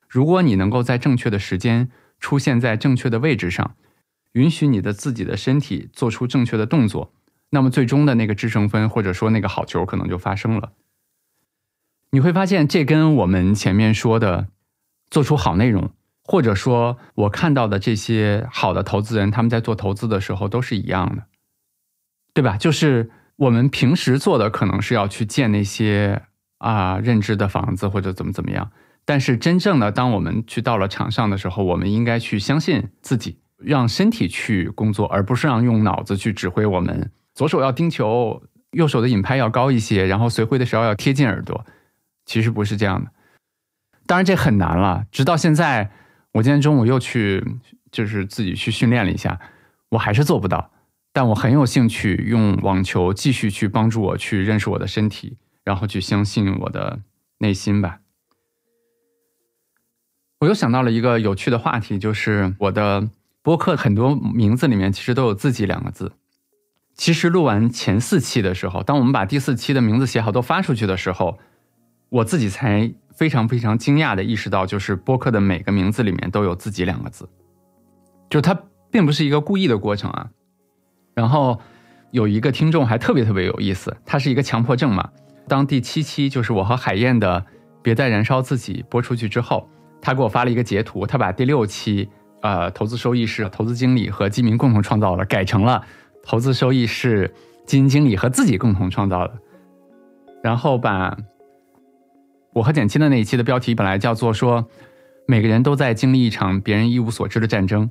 如果你能够在正确的时间出现在正确的位置上，允许你的自己的身体做出正确的动作，那么最终的那个制胜分或者说那个好球可能就发生了。你会发现，这跟我们前面说的做出好内容，或者说我看到的这些好的投资人他们在做投资的时候都是一样的，对吧？就是。我们平时做的可能是要去建那些啊认知的房子或者怎么怎么样，但是真正的当我们去到了场上的时候，我们应该去相信自己，让身体去工作，而不是让用脑子去指挥我们。左手要盯球，右手的引拍要高一些，然后随挥的时候要贴近耳朵。其实不是这样的，当然这很难了。直到现在，我今天中午又去就是自己去训练了一下，我还是做不到。但我很有兴趣用网球继续去帮助我去认识我的身体，然后去相信我的内心吧。我又想到了一个有趣的话题，就是我的播客很多名字里面其实都有“自己”两个字。其实录完前四期的时候，当我们把第四期的名字写好都发出去的时候，我自己才非常非常惊讶的意识到，就是播客的每个名字里面都有“自己”两个字，就它并不是一个故意的过程啊。然后有一个听众还特别特别有意思，他是一个强迫症嘛。当第七期就是我和海燕的《别再燃烧自己》播出去之后，他给我发了一个截图，他把第六期呃投资收益是投资经理和基民共同创造了，改成了投资收益是基金经理和自己共同创造的。然后把我和简七的那一期的标题本来叫做说每个人都在经历一场别人一无所知的战争，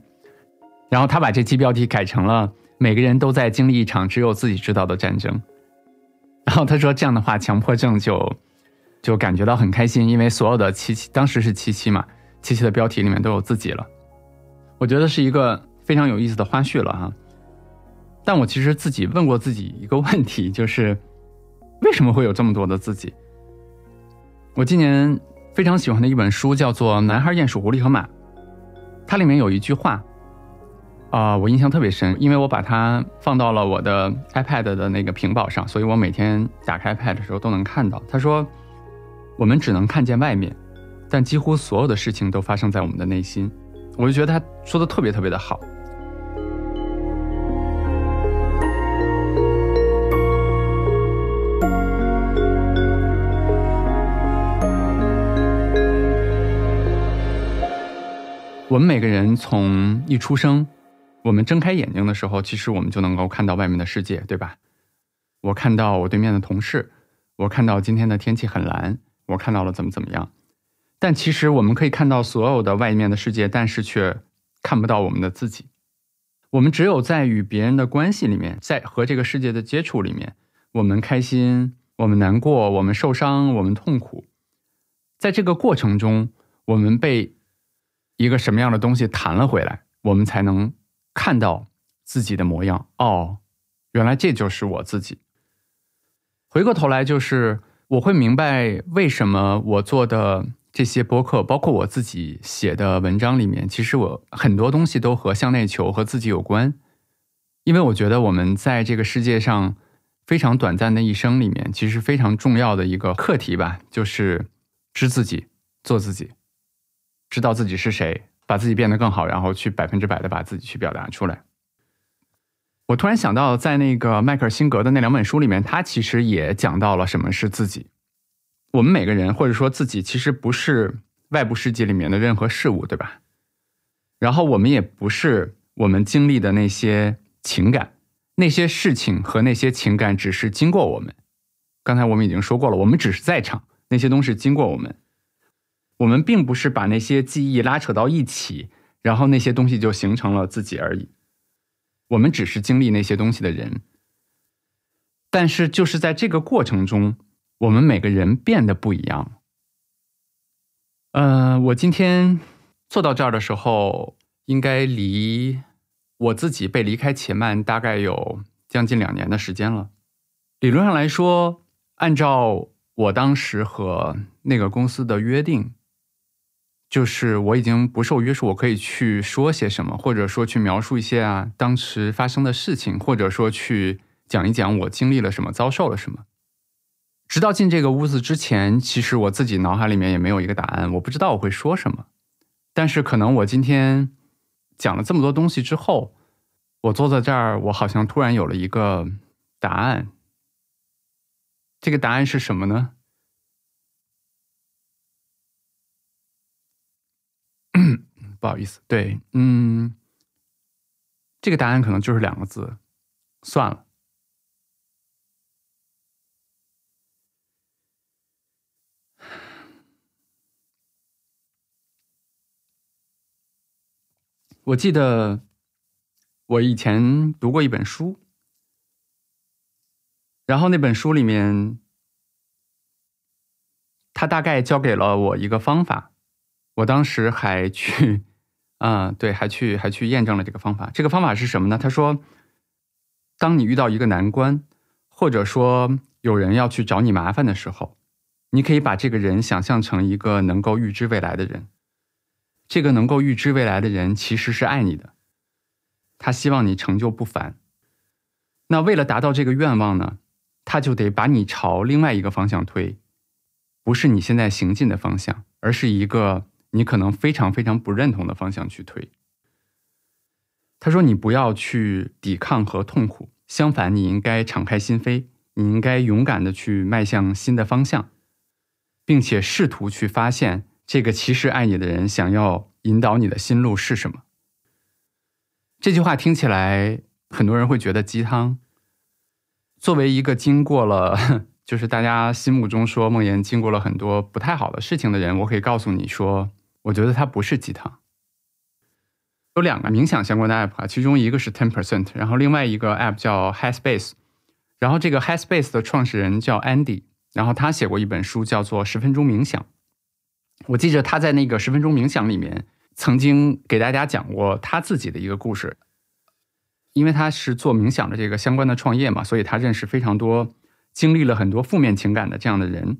然后他把这期标题改成了。每个人都在经历一场只有自己知道的战争，然后他说这样的话，强迫症就就感觉到很开心，因为所有的七七当时是七七嘛，七七的标题里面都有自己了，我觉得是一个非常有意思的花絮了哈。但我其实自己问过自己一个问题，就是为什么会有这么多的自己？我今年非常喜欢的一本书叫做《男孩、鼹鼠、狐狸和马》，它里面有一句话。啊，我印象特别深，因为我把它放到了我的 iPad 的那个屏保上，所以我每天打开 iPad 的时候都能看到。他说：“我们只能看见外面，但几乎所有的事情都发生在我们的内心。我就觉得他说的特别特别的好。我们每个人从一出生，我们睁开眼睛的时候，其实我们就能够看到外面的世界，对吧？我看到我对面的同事，我看到今天的天气很蓝，我看到了怎么怎么样。但其实我们可以看到所有的外面的世界，但是却看不到我们的自己。我们只有在与别人的关系里面，在和这个世界的接触里面，我们开心，我们难过，我们受伤，我们痛苦。在这个过程中，我们被。一个什么样的东西弹了回来，我们才能看到自己的模样？哦，原来这就是我自己。回过头来，就是我会明白为什么我做的这些播客，包括我自己写的文章里面，其实我很多东西都和向内求和自己有关。因为我觉得我们在这个世界上非常短暂的一生里面，其实非常重要的一个课题吧，就是知自己，做自己。知道自己是谁，把自己变得更好，然后去百分之百的把自己去表达出来。我突然想到，在那个迈克尔辛格的那两本书里面，他其实也讲到了什么是自己。我们每个人或者说自己，其实不是外部世界里面的任何事物，对吧？然后我们也不是我们经历的那些情感，那些事情和那些情感只是经过我们。刚才我们已经说过了，我们只是在场，那些东西经过我们。我们并不是把那些记忆拉扯到一起，然后那些东西就形成了自己而已。我们只是经历那些东西的人，但是就是在这个过程中，我们每个人变得不一样。嗯，我今天坐到这儿的时候，应该离我自己被离开且慢大概有将近两年的时间了。理论上来说，按照我当时和那个公司的约定。就是我已经不受约束，我可以去说些什么，或者说去描述一些啊当时发生的事情，或者说去讲一讲我经历了什么，遭受了什么。直到进这个屋子之前，其实我自己脑海里面也没有一个答案，我不知道我会说什么。但是可能我今天讲了这么多东西之后，我坐在这儿，我好像突然有了一个答案。这个答案是什么呢？不好意思，对，嗯，这个答案可能就是两个字，算了。我记得我以前读过一本书，然后那本书里面，他大概教给了我一个方法，我当时还去。嗯，对，还去还去验证了这个方法。这个方法是什么呢？他说，当你遇到一个难关，或者说有人要去找你麻烦的时候，你可以把这个人想象成一个能够预知未来的人。这个能够预知未来的人其实是爱你的，他希望你成就不凡。那为了达到这个愿望呢，他就得把你朝另外一个方向推，不是你现在行进的方向，而是一个。你可能非常非常不认同的方向去推。他说：“你不要去抵抗和痛苦，相反，你应该敞开心扉，你应该勇敢的去迈向新的方向，并且试图去发现这个其实爱你的人想要引导你的心路是什么。”这句话听起来，很多人会觉得鸡汤。作为一个经过了，就是大家心目中说梦妍经过了很多不太好的事情的人，我可以告诉你说。我觉得它不是鸡汤。有两个冥想相关的 app 啊，其中一个是 Ten Percent，然后另外一个 app 叫 Headspace，然后这个 Headspace 的创始人叫 Andy，然后他写过一本书叫做《十分钟冥想》。我记着他在那个十分钟冥想里面曾经给大家讲过他自己的一个故事，因为他是做冥想的这个相关的创业嘛，所以他认识非常多经历了很多负面情感的这样的人。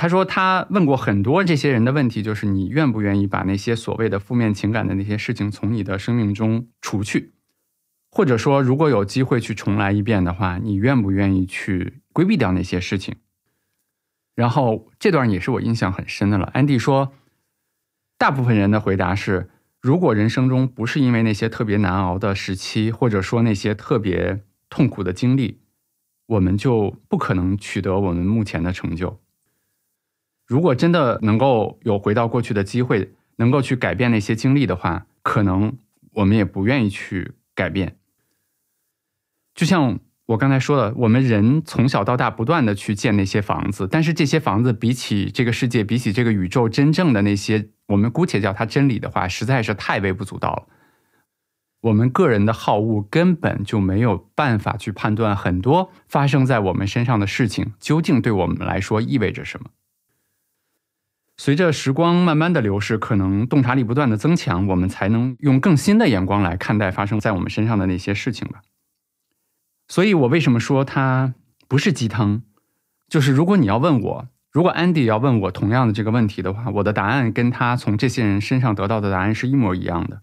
他说，他问过很多这些人的问题，就是你愿不愿意把那些所谓的负面情感的那些事情从你的生命中除去，或者说，如果有机会去重来一遍的话，你愿不愿意去规避掉那些事情？然后这段也是我印象很深的了。安迪说，大部分人的回答是：如果人生中不是因为那些特别难熬的时期，或者说那些特别痛苦的经历，我们就不可能取得我们目前的成就。如果真的能够有回到过去的机会，能够去改变那些经历的话，可能我们也不愿意去改变。就像我刚才说的，我们人从小到大不断的去建那些房子，但是这些房子比起这个世界，比起这个宇宙真正的那些，我们姑且叫它真理的话，实在是太微不足道了。我们个人的好恶根本就没有办法去判断很多发生在我们身上的事情究竟对我们来说意味着什么。随着时光慢慢的流逝，可能洞察力不断的增强，我们才能用更新的眼光来看待发生在我们身上的那些事情吧。所以，我为什么说它不是鸡汤？就是如果你要问我，如果 Andy 要问我同样的这个问题的话，我的答案跟他从这些人身上得到的答案是一模一样的。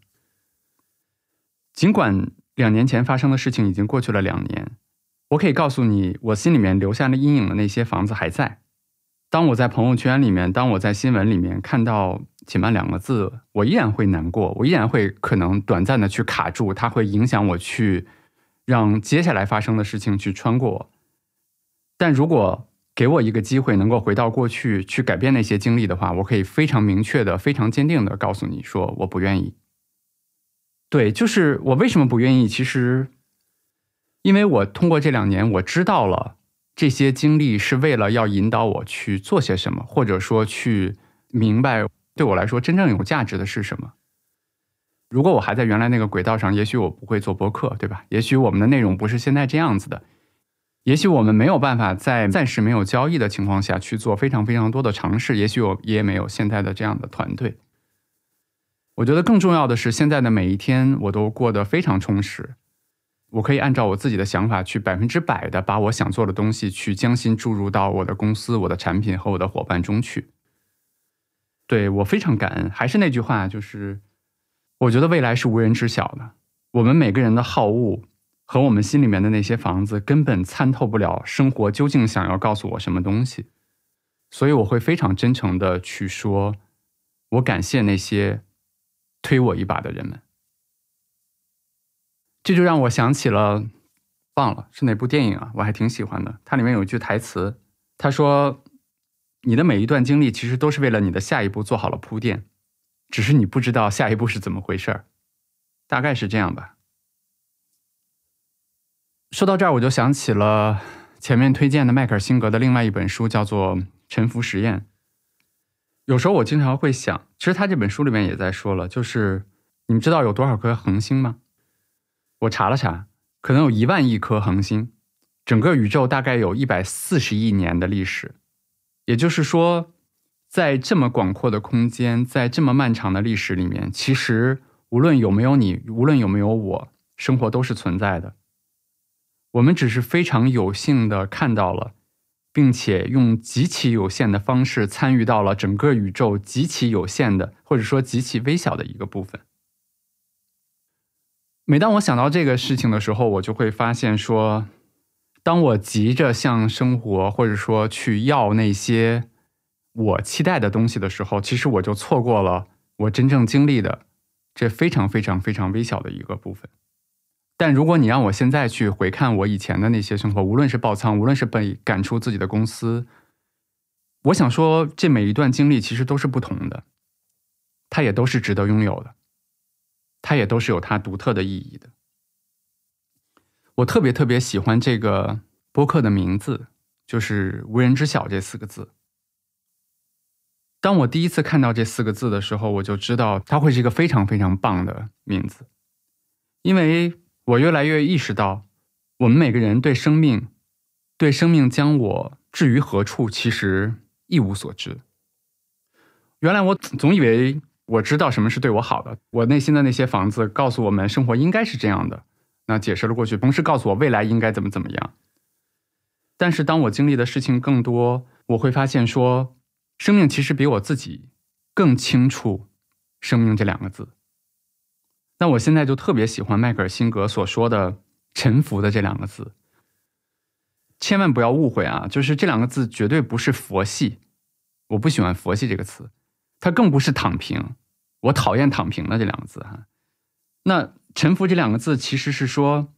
尽管两年前发生的事情已经过去了两年，我可以告诉你，我心里面留下了阴影的那些房子还在。当我在朋友圈里面，当我在新闻里面看到“且慢”两个字，我依然会难过，我依然会可能短暂的去卡住，它会影响我去。让接下来发生的事情去穿过，但如果给我一个机会，能够回到过去去改变那些经历的话，我可以非常明确的、非常坚定的告诉你说，我不愿意。对，就是我为什么不愿意？其实，因为我通过这两年，我知道了这些经历是为了要引导我去做些什么，或者说去明白对我来说真正有价值的是什么。如果我还在原来那个轨道上，也许我不会做播客，对吧？也许我们的内容不是现在这样子的，也许我们没有办法在暂时没有交易的情况下去做非常非常多的尝试，也许我也没有现在的这样的团队。我觉得更重要的是，现在的每一天我都过得非常充实，我可以按照我自己的想法去百分之百的把我想做的东西去将心注入到我的公司、我的产品和我的伙伴中去。对我非常感恩，还是那句话，就是。我觉得未来是无人知晓的。我们每个人的好恶和我们心里面的那些房子，根本参透不了生活究竟想要告诉我什么东西。所以我会非常真诚的去说，我感谢那些推我一把的人们。这就让我想起了，忘了是哪部电影啊？我还挺喜欢的。它里面有一句台词，他说：“你的每一段经历，其实都是为了你的下一步做好了铺垫。”只是你不知道下一步是怎么回事儿，大概是这样吧。说到这儿，我就想起了前面推荐的迈克尔辛格的另外一本书，叫做《沉浮实验》。有时候我经常会想，其实他这本书里面也在说了，就是你们知道有多少颗恒星吗？我查了查，可能有一万亿颗恒星，整个宇宙大概有一百四十亿年的历史，也就是说。在这么广阔的空间，在这么漫长的历史里面，其实无论有没有你，无论有没有我，生活都是存在的。我们只是非常有幸的看到了，并且用极其有限的方式参与到了整个宇宙极其有限的，或者说极其微小的一个部分。每当我想到这个事情的时候，我就会发现说，当我急着向生活，或者说去要那些。我期待的东西的时候，其实我就错过了我真正经历的这非常非常非常微小的一个部分。但如果你让我现在去回看我以前的那些生活，无论是爆仓，无论是被赶出自己的公司，我想说，这每一段经历其实都是不同的，它也都是值得拥有的，它也都是有它独特的意义的。我特别特别喜欢这个播客的名字，就是“无人知晓”这四个字。当我第一次看到这四个字的时候，我就知道它会是一个非常非常棒的名字，因为我越来越意识到，我们每个人对生命，对生命将我置于何处，其实一无所知。原来我总以为我知道什么是对我好的，我内心的那些房子告诉我们生活应该是这样的，那解释了过去，同时告诉我未来应该怎么怎么样。但是当我经历的事情更多，我会发现说。生命其实比我自己更清楚“生命”这两个字。那我现在就特别喜欢迈克尔辛格所说的“沉浮”的这两个字。千万不要误会啊！就是这两个字绝对不是佛系，我不喜欢佛系这个词，它更不是躺平，我讨厌躺平的这两个字哈。那臣服这两个字其实是说，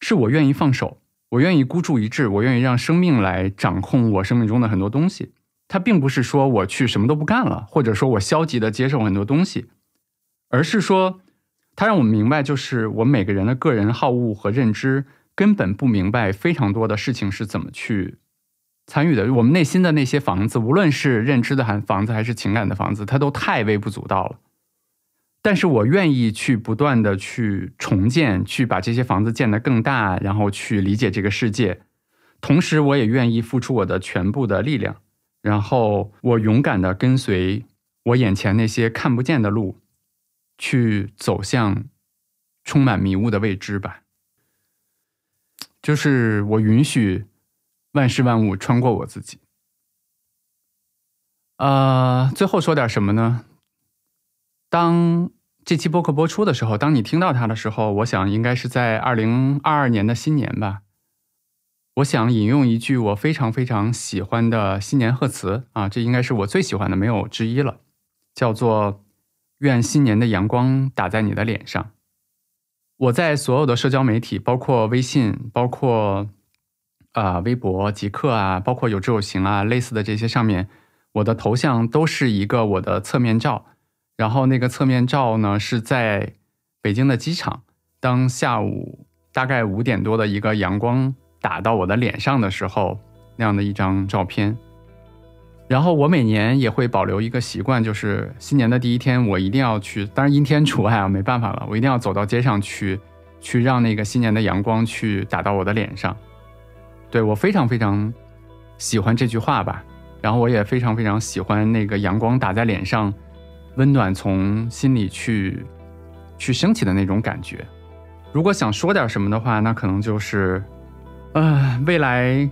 是我愿意放手，我愿意孤注一掷，我愿意让生命来掌控我生命中的很多东西。它并不是说我去什么都不干了，或者说我消极的接受很多东西，而是说，它让我们明白，就是我每个人的个人好恶和认知。根本不明白非常多的事情是怎么去参与的。我们内心的那些房子，无论是认知的房房子还是情感的房子，它都太微不足道了。但是我愿意去不断的去重建，去把这些房子建得更大，然后去理解这个世界。同时，我也愿意付出我的全部的力量，然后我勇敢的跟随我眼前那些看不见的路，去走向充满迷雾的未知吧。就是我允许万事万物穿过我自己。呃，最后说点什么呢？当这期播客播出的时候，当你听到它的时候，我想应该是在二零二二年的新年吧。我想引用一句我非常非常喜欢的新年贺词啊，这应该是我最喜欢的，没有之一了，叫做“愿新年的阳光打在你的脸上”。我在所有的社交媒体，包括微信，包括啊微博、极客啊，包括有志有行啊，类似的这些上面，我的头像都是一个我的侧面照。然后那个侧面照呢，是在北京的机场，当下午大概五点多的一个阳光打到我的脸上的时候，那样的一张照片。然后我每年也会保留一个习惯，就是新年的第一天，我一定要去，当然阴天除外啊，没办法了，我一定要走到街上去，去让那个新年的阳光去打到我的脸上。对我非常非常喜欢这句话吧，然后我也非常非常喜欢那个阳光打在脸上，温暖从心里去去升起的那种感觉。如果想说点什么的话，那可能就是，呃，未来。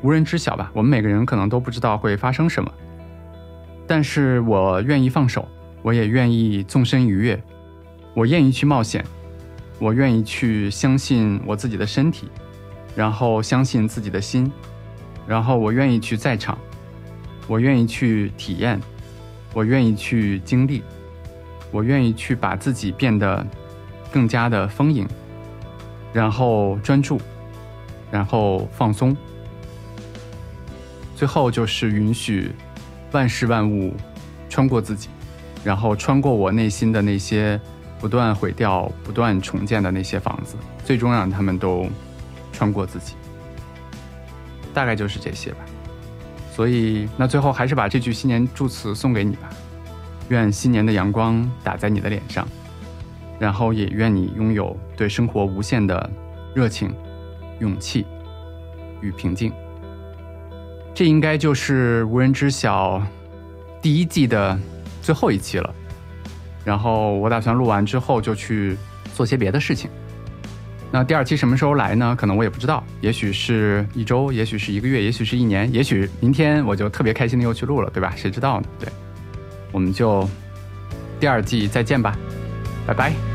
无人知晓吧？我们每个人可能都不知道会发生什么，但是我愿意放手，我也愿意纵身一跃，我愿意去冒险，我愿意去相信我自己的身体，然后相信自己的心，然后我愿意去在场，我愿意去体验，我愿意去经历，我愿意去把自己变得更加的丰盈，然后专注，然后放松。最后就是允许万事万物穿过自己，然后穿过我内心的那些不断毁掉、不断重建的那些房子，最终让他们都穿过自己。大概就是这些吧。所以，那最后还是把这句新年祝词送给你吧。愿新年的阳光打在你的脸上，然后也愿你拥有对生活无限的热情、勇气与平静。这应该就是无人知晓第一季的最后一期了。然后我打算录完之后就去做些别的事情。那第二期什么时候来呢？可能我也不知道，也许是一周，也许是一个月，也许是一年，也许明天我就特别开心的又去录了，对吧？谁知道呢？对，我们就第二季再见吧，拜拜。